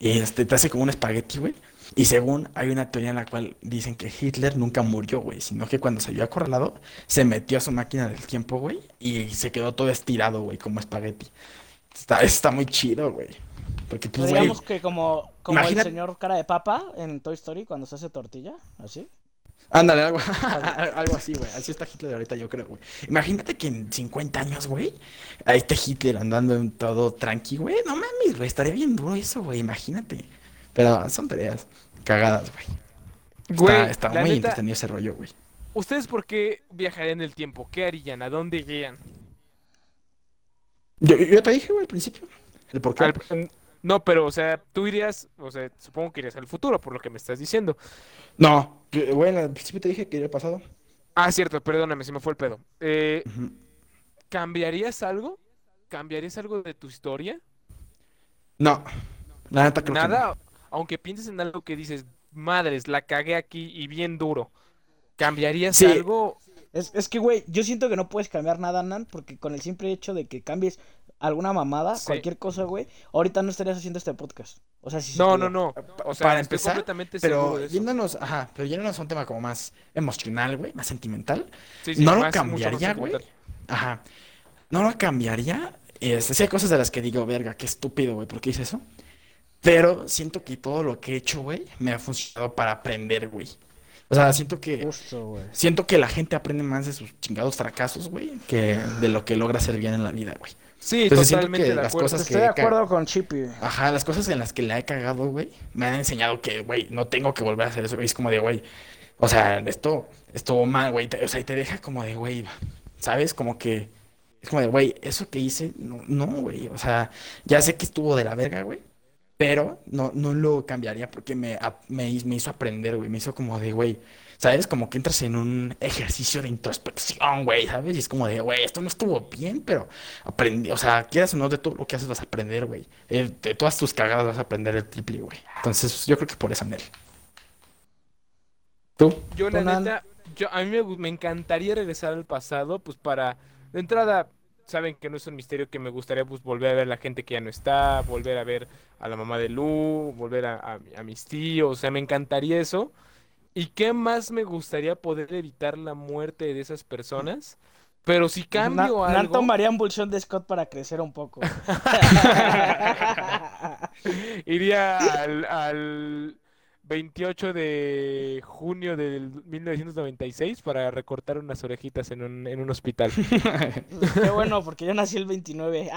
[SPEAKER 1] Y este, te hace como un espagueti, güey. Y según hay una teoría en la cual dicen que Hitler nunca murió, güey, sino que cuando se vio acorralado, se metió a su máquina del tiempo, güey, y se quedó todo estirado, güey, como espagueti. Está, está muy chido, güey. Porque, pues,
[SPEAKER 3] Digamos que como, como el señor cara de papa en Toy Story cuando se hace tortilla, así.
[SPEAKER 1] Ándale, algo, (laughs) algo así, güey. Así está Hitler ahorita, yo creo, güey. Imagínate que en 50 años, güey, ahí está Hitler andando en todo tranqui, güey. No mames, güey, estaría bien duro eso, güey, imagínate. Pero son tareas cagadas, güey.
[SPEAKER 2] Güey,
[SPEAKER 1] Está, muy
[SPEAKER 2] neta,
[SPEAKER 1] entretenido ese rollo, güey.
[SPEAKER 2] ¿ustedes por qué viajarían el tiempo? ¿Qué harían? ¿A dónde irían?
[SPEAKER 1] Yo, yo te dije, güey, al principio. El por qué.
[SPEAKER 2] Al- No, pero, o sea, tú irías, o sea, supongo que irías al futuro, por lo que me estás diciendo.
[SPEAKER 1] No, güey, al principio te dije que iría al pasado.
[SPEAKER 2] Ah, cierto, perdóname, se me fue el pedo. Eh. ¿cambiarías algo? ¿Cambiarías algo de tu historia?
[SPEAKER 1] No, la neta creo que no.
[SPEAKER 2] Aunque pienses en algo que dices, madres, la cagué aquí y bien duro. ¿Cambiarías
[SPEAKER 1] Sí.
[SPEAKER 2] algo?
[SPEAKER 3] Es, es que, güey, yo siento que no puedes cambiar nada, Nan, porque con el simple hecho de que cambies alguna mamada,
[SPEAKER 2] Sí.
[SPEAKER 3] cualquier cosa, güey, ahorita no estarías haciendo este podcast. O sea, si
[SPEAKER 2] No, no, no. O sea,
[SPEAKER 1] Para empezar,
[SPEAKER 2] completamente
[SPEAKER 1] Pero yéndonos, ajá, pero yéndonos a un tema como más emocional, güey, más sentimental.
[SPEAKER 2] Sí, sí,
[SPEAKER 1] no lo cambiaría, güey. Ajá. No lo cambiaría. Este, sí hay cosas de las que digo, verga, qué estúpido, güey, ¿por qué hice eso? Pero siento que todo lo que he hecho, güey, me ha funcionado para aprender, güey. O sea, siento que
[SPEAKER 3] Justo,
[SPEAKER 1] siento que la gente aprende más de sus chingados fracasos, güey, que de lo que logra hacer bien en la vida, güey.
[SPEAKER 2] Sí,
[SPEAKER 1] Entonces,
[SPEAKER 2] totalmente de
[SPEAKER 1] las
[SPEAKER 2] acuerdo.
[SPEAKER 1] cosas
[SPEAKER 3] Estoy de
[SPEAKER 1] ca-
[SPEAKER 3] acuerdo con Chippy.
[SPEAKER 1] Ajá, las cosas en las que la he cagado, güey, me han enseñado que, güey, no tengo que volver a hacer eso. Es como de, güey, o sea, esto estuvo mal, güey. O sea, y te deja como de, güey, ¿sabes? Como que, es como de, güey, eso que hice, no, no, güey. O sea, ya sé que estuvo de la verga, güey. Pero no, no lo cambiaría porque me, me, me hizo aprender, güey. Me hizo como de, güey, ¿sabes? Como que entras en un ejercicio de introspección, güey, ¿sabes? Y es como de, güey, esto no estuvo bien, pero aprendí, o sea, quieras o no, de todo lo que haces vas a aprender, güey. Eh, De todas tus cagadas vas a aprender el triple, güey. Entonces, yo creo que por esa Nel. ¿Tú?
[SPEAKER 2] Yo, la neta, yo, a mí me, me encantaría regresar al pasado, pues para, de entrada, saben que no es un misterio que me gustaría pues volver a ver a la gente que ya no está, volver a ver a la mamá de Lu, volver a, a, a mis tíos, o sea, me encantaría eso. ¿Y qué más me gustaría poder evitar la muerte de esas personas? Pero si cambio
[SPEAKER 3] Na- Nan
[SPEAKER 2] algo,
[SPEAKER 3] tomaría un bolsón de Scott para crecer un poco. (laughs)
[SPEAKER 2] iría al, al 28 de junio del 1996 para recortar unas orejitas en un, en un hospital. (laughs)
[SPEAKER 3] Qué bueno, porque yo nací el 29.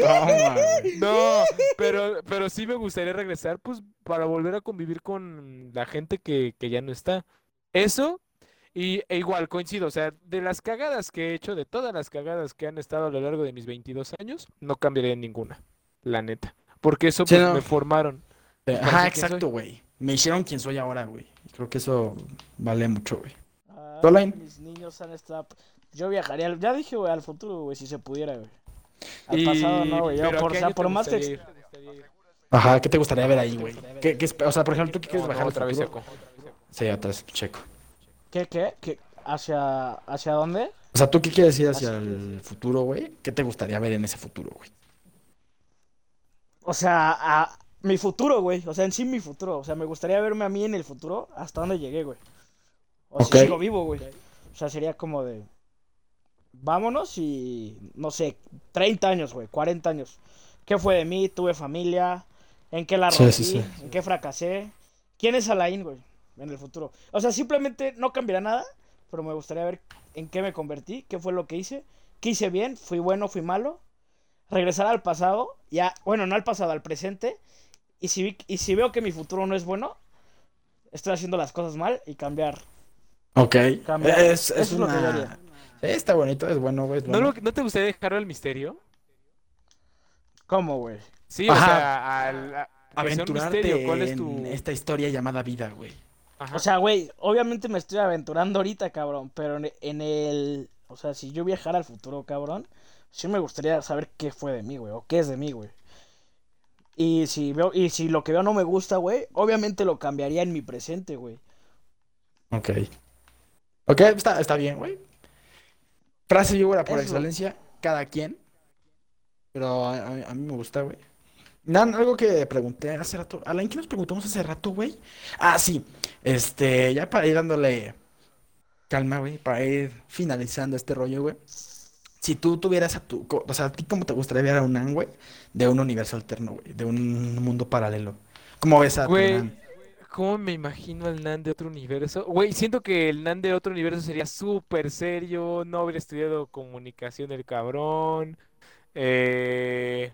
[SPEAKER 1] Toma, güey.
[SPEAKER 2] No, pero, pero sí me gustaría regresar, pues, para volver a convivir con la gente que, que ya no está. Eso, y e igual, coincido, o sea, de las cagadas que he hecho, de todas las cagadas que han estado a lo largo de mis 22 años, no cambiaría ninguna, la neta. Porque eso,
[SPEAKER 1] Sí,
[SPEAKER 2] pues,
[SPEAKER 1] no.
[SPEAKER 2] me formaron.
[SPEAKER 1] Ajá,
[SPEAKER 2] quién soy.
[SPEAKER 1] exacto, güey. Me hicieron quien soy ahora, güey. Creo que eso vale mucho, güey. Doline.
[SPEAKER 3] mis niños han estado... Yo viajaría, al- ya dije, güey, al futuro, güey, si se pudiera, güey. Al
[SPEAKER 2] Y-
[SPEAKER 3] pasado no, güey. yo
[SPEAKER 2] pero ¿a
[SPEAKER 3] por, o sea, por más ex-?
[SPEAKER 1] Ajá, ¿qué te gustaría ver ahí, güey? ¿Qué, qué espe- o sea, por ejemplo, ¿tú qué quieres
[SPEAKER 2] No,
[SPEAKER 1] bajar
[SPEAKER 2] no, otra vez seco.
[SPEAKER 1] Sí, otra vez checo.
[SPEAKER 3] ¿Qué, qué? ¿Qué? ¿Hacia, ¿Hacia dónde?
[SPEAKER 1] O sea, ¿tú qué quieres ir hacia el futuro, güey? ¿Qué te gustaría ver en ese futuro, güey?
[SPEAKER 3] O sea, a mi futuro, güey. O sea, en sí mi futuro. O sea, me gustaría verme a mí en el futuro hasta dónde llegué, güey. O si sigo vivo, güey. O sea, sería como de. Vámonos y. No sé, 30 años, güey. 40 años. ¿Qué fue de mí? ¿Tuve familia? ¿En qué la
[SPEAKER 1] Sí,
[SPEAKER 3] rompí?
[SPEAKER 1] sí, sí.
[SPEAKER 3] ¿En qué fracasé? ¿Quién es Alain, güey? En el futuro. O sea, simplemente no cambiará nada. Pero me gustaría ver en qué me convertí. ¿Qué fue lo que hice? ¿Qué hice bien? ¿Fui bueno? ¿Fui malo? regresar al pasado, ya, bueno, no al pasado, al presente, y si, vi- y si veo que mi futuro no es bueno, estoy haciendo las cosas mal y cambiar.
[SPEAKER 1] Ok.
[SPEAKER 3] Cambiar.
[SPEAKER 1] Es,
[SPEAKER 3] Eso
[SPEAKER 1] es
[SPEAKER 3] es lo que yo haría.
[SPEAKER 1] Sí, está bonito, es bueno, güey.
[SPEAKER 2] ¿No, ¿No te gustaría dejarlo al misterio?
[SPEAKER 3] ¿Cómo, güey?
[SPEAKER 2] Sí,
[SPEAKER 1] Ajá.
[SPEAKER 2] o sea, al, a-
[SPEAKER 1] Aventurarte
[SPEAKER 2] misterio. ¿Cuál es
[SPEAKER 1] en
[SPEAKER 2] tu...?
[SPEAKER 1] esta historia llamada vida, güey.
[SPEAKER 2] Ajá.
[SPEAKER 3] O sea, güey, obviamente me estoy aventurando ahorita, cabrón, pero en, en el... O sea, si yo viajara al futuro, cabrón, sí me gustaría saber qué fue de mí, güey, o qué es de mí, güey. Y si veo, y si lo que veo no me gusta, güey, obviamente lo cambiaría en mi presente, güey.
[SPEAKER 1] Ok. Ok, está, está bien, güey. Frase víbora por
[SPEAKER 3] Eso.
[SPEAKER 1] excelencia, cada quien. Pero a, a- a mí me gusta, güey. Nan, algo que pregunté hace rato. Alain, ¿qué nos preguntamos hace rato, güey? Ah, sí. Este, ya para ir dándole calma, güey, para ir finalizando este rollo, güey. Si tú tuvieras a tu, o sea, ¿a ti cómo te gustaría ver a un Nan, güey? De un universo alterno, güey, de un mundo paralelo. ¿Cómo ves a tu
[SPEAKER 2] Güey,
[SPEAKER 1] Nan?
[SPEAKER 2] ¿Cómo me imagino al Nan de otro universo? Güey, siento que el Nan de otro universo sería súper serio, no hubiera estudiado comunicación el cabrón. Eh...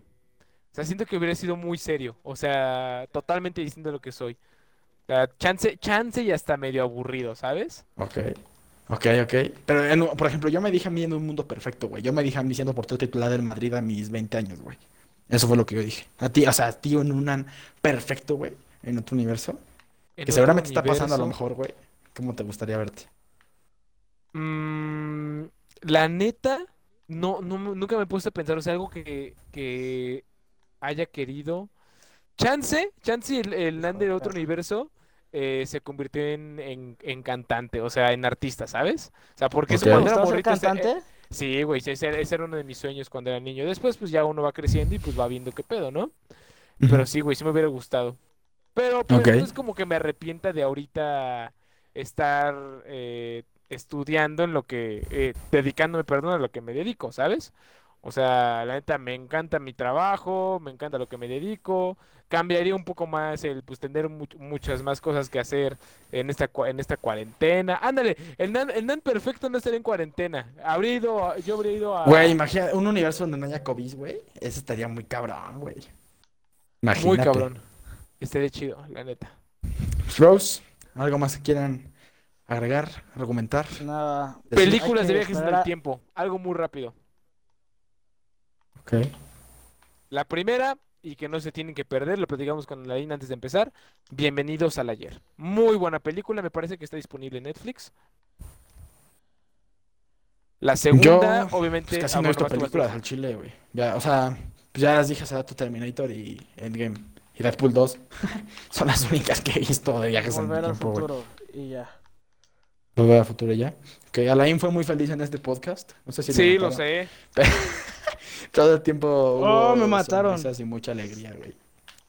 [SPEAKER 2] O sea, siento que hubiera sido muy serio, o sea, totalmente distinto a lo que soy. O sea, chance, chance y hasta medio aburrido, ¿sabes?
[SPEAKER 1] Ok, ok, ok. Pero, en por ejemplo, yo me dije a mí en un mundo perfecto, güey. Yo me dije a mí siendo portero titular del Madrid a mis 20 años, güey. Eso fue lo que yo dije. A ti, o sea, a ti en un an- perfecto, güey, en otro universo.
[SPEAKER 2] En
[SPEAKER 1] Que
[SPEAKER 2] otro
[SPEAKER 1] seguramente está pasando a lo
[SPEAKER 2] universo.
[SPEAKER 1] mejor, güey. ¿Cómo te gustaría verte?
[SPEAKER 2] Mm, la neta, no, no, me- nunca me he puesto a pensar, o sea, algo que, que haya querido. Chance, chance el, el Nan de otro universo eh, se convirtió en, en, en cantante, o sea, en artista, ¿sabes? O sea, porque eso
[SPEAKER 1] Ok.
[SPEAKER 3] ¿Te
[SPEAKER 2] cuando era morrito, ese-
[SPEAKER 3] cantante?
[SPEAKER 2] eh, sí, güey, ese, ese era uno de mis sueños cuando era niño. Después, pues ya uno va creciendo y pues va viendo qué pedo, ¿no? Pero sí, güey, sí me hubiera gustado. Pero pues no es como que me arrepienta de ahorita estar eh, estudiando en lo que, eh, dedicándome, perdón, a lo que me dedico, ¿sabes? O sea, la neta me encanta mi trabajo, me encanta lo que me dedico. Cambiaría un poco más el, pues, tener much- muchas más cosas que hacer en esta, en esta cuarentena. Ándale, el nan, el nan perfecto no estaría en cuarentena. Habría ido, a- yo habría ido a...
[SPEAKER 1] Güey, imagina un universo donde no haya COVID, güey. Eso estaría muy cabrón, güey.
[SPEAKER 2] Muy
[SPEAKER 1] Imagínate.
[SPEAKER 2] cabrón. Estaría chido, la neta.
[SPEAKER 1] Rose, ¿algo más que quieran agregar, argumentar?
[SPEAKER 3] Nada.
[SPEAKER 2] Películas de viajes en el
[SPEAKER 3] a-
[SPEAKER 2] tiempo. Algo muy rápido.
[SPEAKER 1] Ok.
[SPEAKER 2] La primera, y que no se tienen que perder, lo platicamos con la antes de empezar. Bienvenidos al ayer. Muy buena película, me parece que está disponible en Netflix. La segunda,
[SPEAKER 1] Yo,
[SPEAKER 2] obviamente.
[SPEAKER 1] Pues casi
[SPEAKER 2] ah,
[SPEAKER 1] no he
[SPEAKER 2] bueno,
[SPEAKER 1] visto películas al chile, güey. Ya, o sea, pues ya las dije hace rato Terminator y Endgame y Deadpool 2. (laughs) Son las únicas que he visto de viajes en el
[SPEAKER 3] Volver al
[SPEAKER 1] tiempo, güey.
[SPEAKER 3] futuro y ya.
[SPEAKER 1] Volver al futuro ya. Que Alain fue muy feliz en este podcast. No sé si.
[SPEAKER 2] Sí, lo
[SPEAKER 1] notaron.
[SPEAKER 2] sé. (laughs)
[SPEAKER 1] Todo el tiempo
[SPEAKER 3] Oh, me mataron.
[SPEAKER 1] y mucha alegría, güey.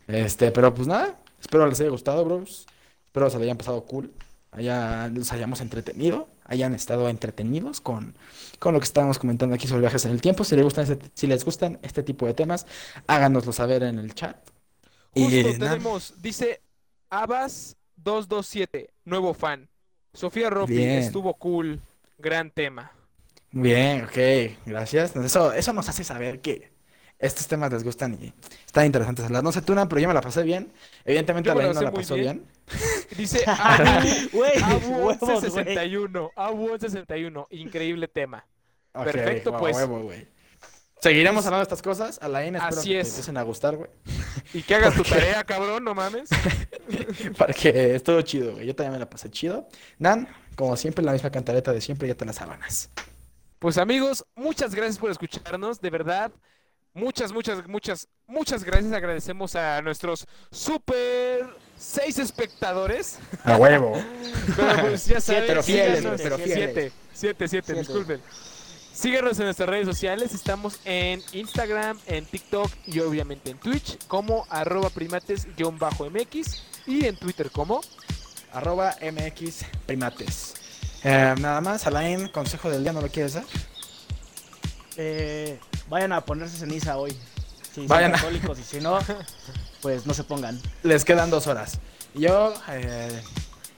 [SPEAKER 1] Este, pero pues nada. Espero les haya gustado, bros. Espero se le hayan pasado cool. Haya, los hayamos entretenido. Hayan estado entretenidos con, con lo que estábamos comentando aquí sobre viajes en el tiempo. Si les gustan este, si les gustan este tipo de temas, háganoslo saber en el chat.
[SPEAKER 2] Justo
[SPEAKER 1] Y nada.
[SPEAKER 2] tenemos, dice Abbas227, nuevo fan. Sofía Ropi, estuvo cool. Gran tema.
[SPEAKER 1] Bien, ok, gracias. Eso, eso nos hace saber que estos temas les gustan y están interesantes hablar. No sé tú, Nan, pero yo me la pasé bien. Evidentemente
[SPEAKER 2] Yo me la
[SPEAKER 1] Alain no la
[SPEAKER 2] muy
[SPEAKER 1] pasó
[SPEAKER 2] bien.
[SPEAKER 1] bien. (laughs)
[SPEAKER 2] Dice (laughs) Abu,
[SPEAKER 3] Güey,
[SPEAKER 2] Abu
[SPEAKER 3] huevos, güey.
[SPEAKER 2] 1161, Abu 1161, increíble tema.
[SPEAKER 1] Ok,
[SPEAKER 2] Perfecto,
[SPEAKER 1] a
[SPEAKER 2] pues.
[SPEAKER 1] huevo, güey. Seguiremos hablando de estas cosas. Alain, espero
[SPEAKER 2] Así
[SPEAKER 1] que te
[SPEAKER 2] es.
[SPEAKER 1] empiecen a gustar, güey.
[SPEAKER 2] Y que hagas tu (laughs) tarea, cabrón, no mames.
[SPEAKER 1] Porque estuvo chido, güey. Yo también me la pasé chido. Nan, como siempre, la misma cantareta de siempre, ya te las sábanas.
[SPEAKER 2] Pues amigos, muchas gracias por escucharnos, de verdad. Muchas, muchas, muchas, muchas gracias. Agradecemos a nuestros super seis espectadores.
[SPEAKER 1] A huevo. (laughs)
[SPEAKER 2] Pero pues ya
[SPEAKER 3] Siete,
[SPEAKER 2] saben,
[SPEAKER 1] pero fieles,
[SPEAKER 2] síganos-
[SPEAKER 1] pero fieles.
[SPEAKER 2] Siete, siete, siete,
[SPEAKER 3] Siete.
[SPEAKER 2] disculpen. Síguenos en nuestras redes sociales. Estamos en Instagram, en TikTok y obviamente en Twitch como arroba primates-mx y en Twitter como
[SPEAKER 1] Arroba MX Primates. Eh, nada más, Alain, consejo del día, ¿no lo quieres dar?
[SPEAKER 3] Eh, vayan a ponerse ceniza hoy. Si son
[SPEAKER 1] Vayan a-
[SPEAKER 3] católicos y si no, pues no se pongan.
[SPEAKER 1] Les quedan dos horas. Yo, eh,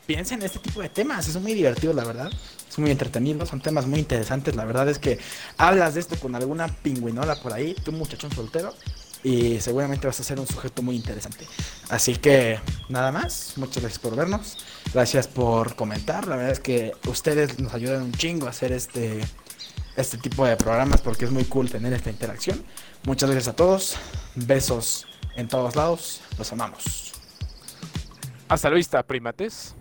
[SPEAKER 1] piensen en este tipo de temas, es muy divertido, la verdad. Es muy entretenido, son temas muy interesantes. La verdad es que hablas de esto con alguna pingüinola por ahí, tú muchachón soltero, y seguramente vas a ser un sujeto muy interesante. Así que, nada más, muchas gracias por vernos, gracias por comentar. La verdad es que ustedes nos ayudan un chingo a hacer este, este tipo de programas porque es muy cool tener esta interacción. Muchas gracias a todos, besos en todos lados, los amamos.
[SPEAKER 2] Hasta la vista, primates.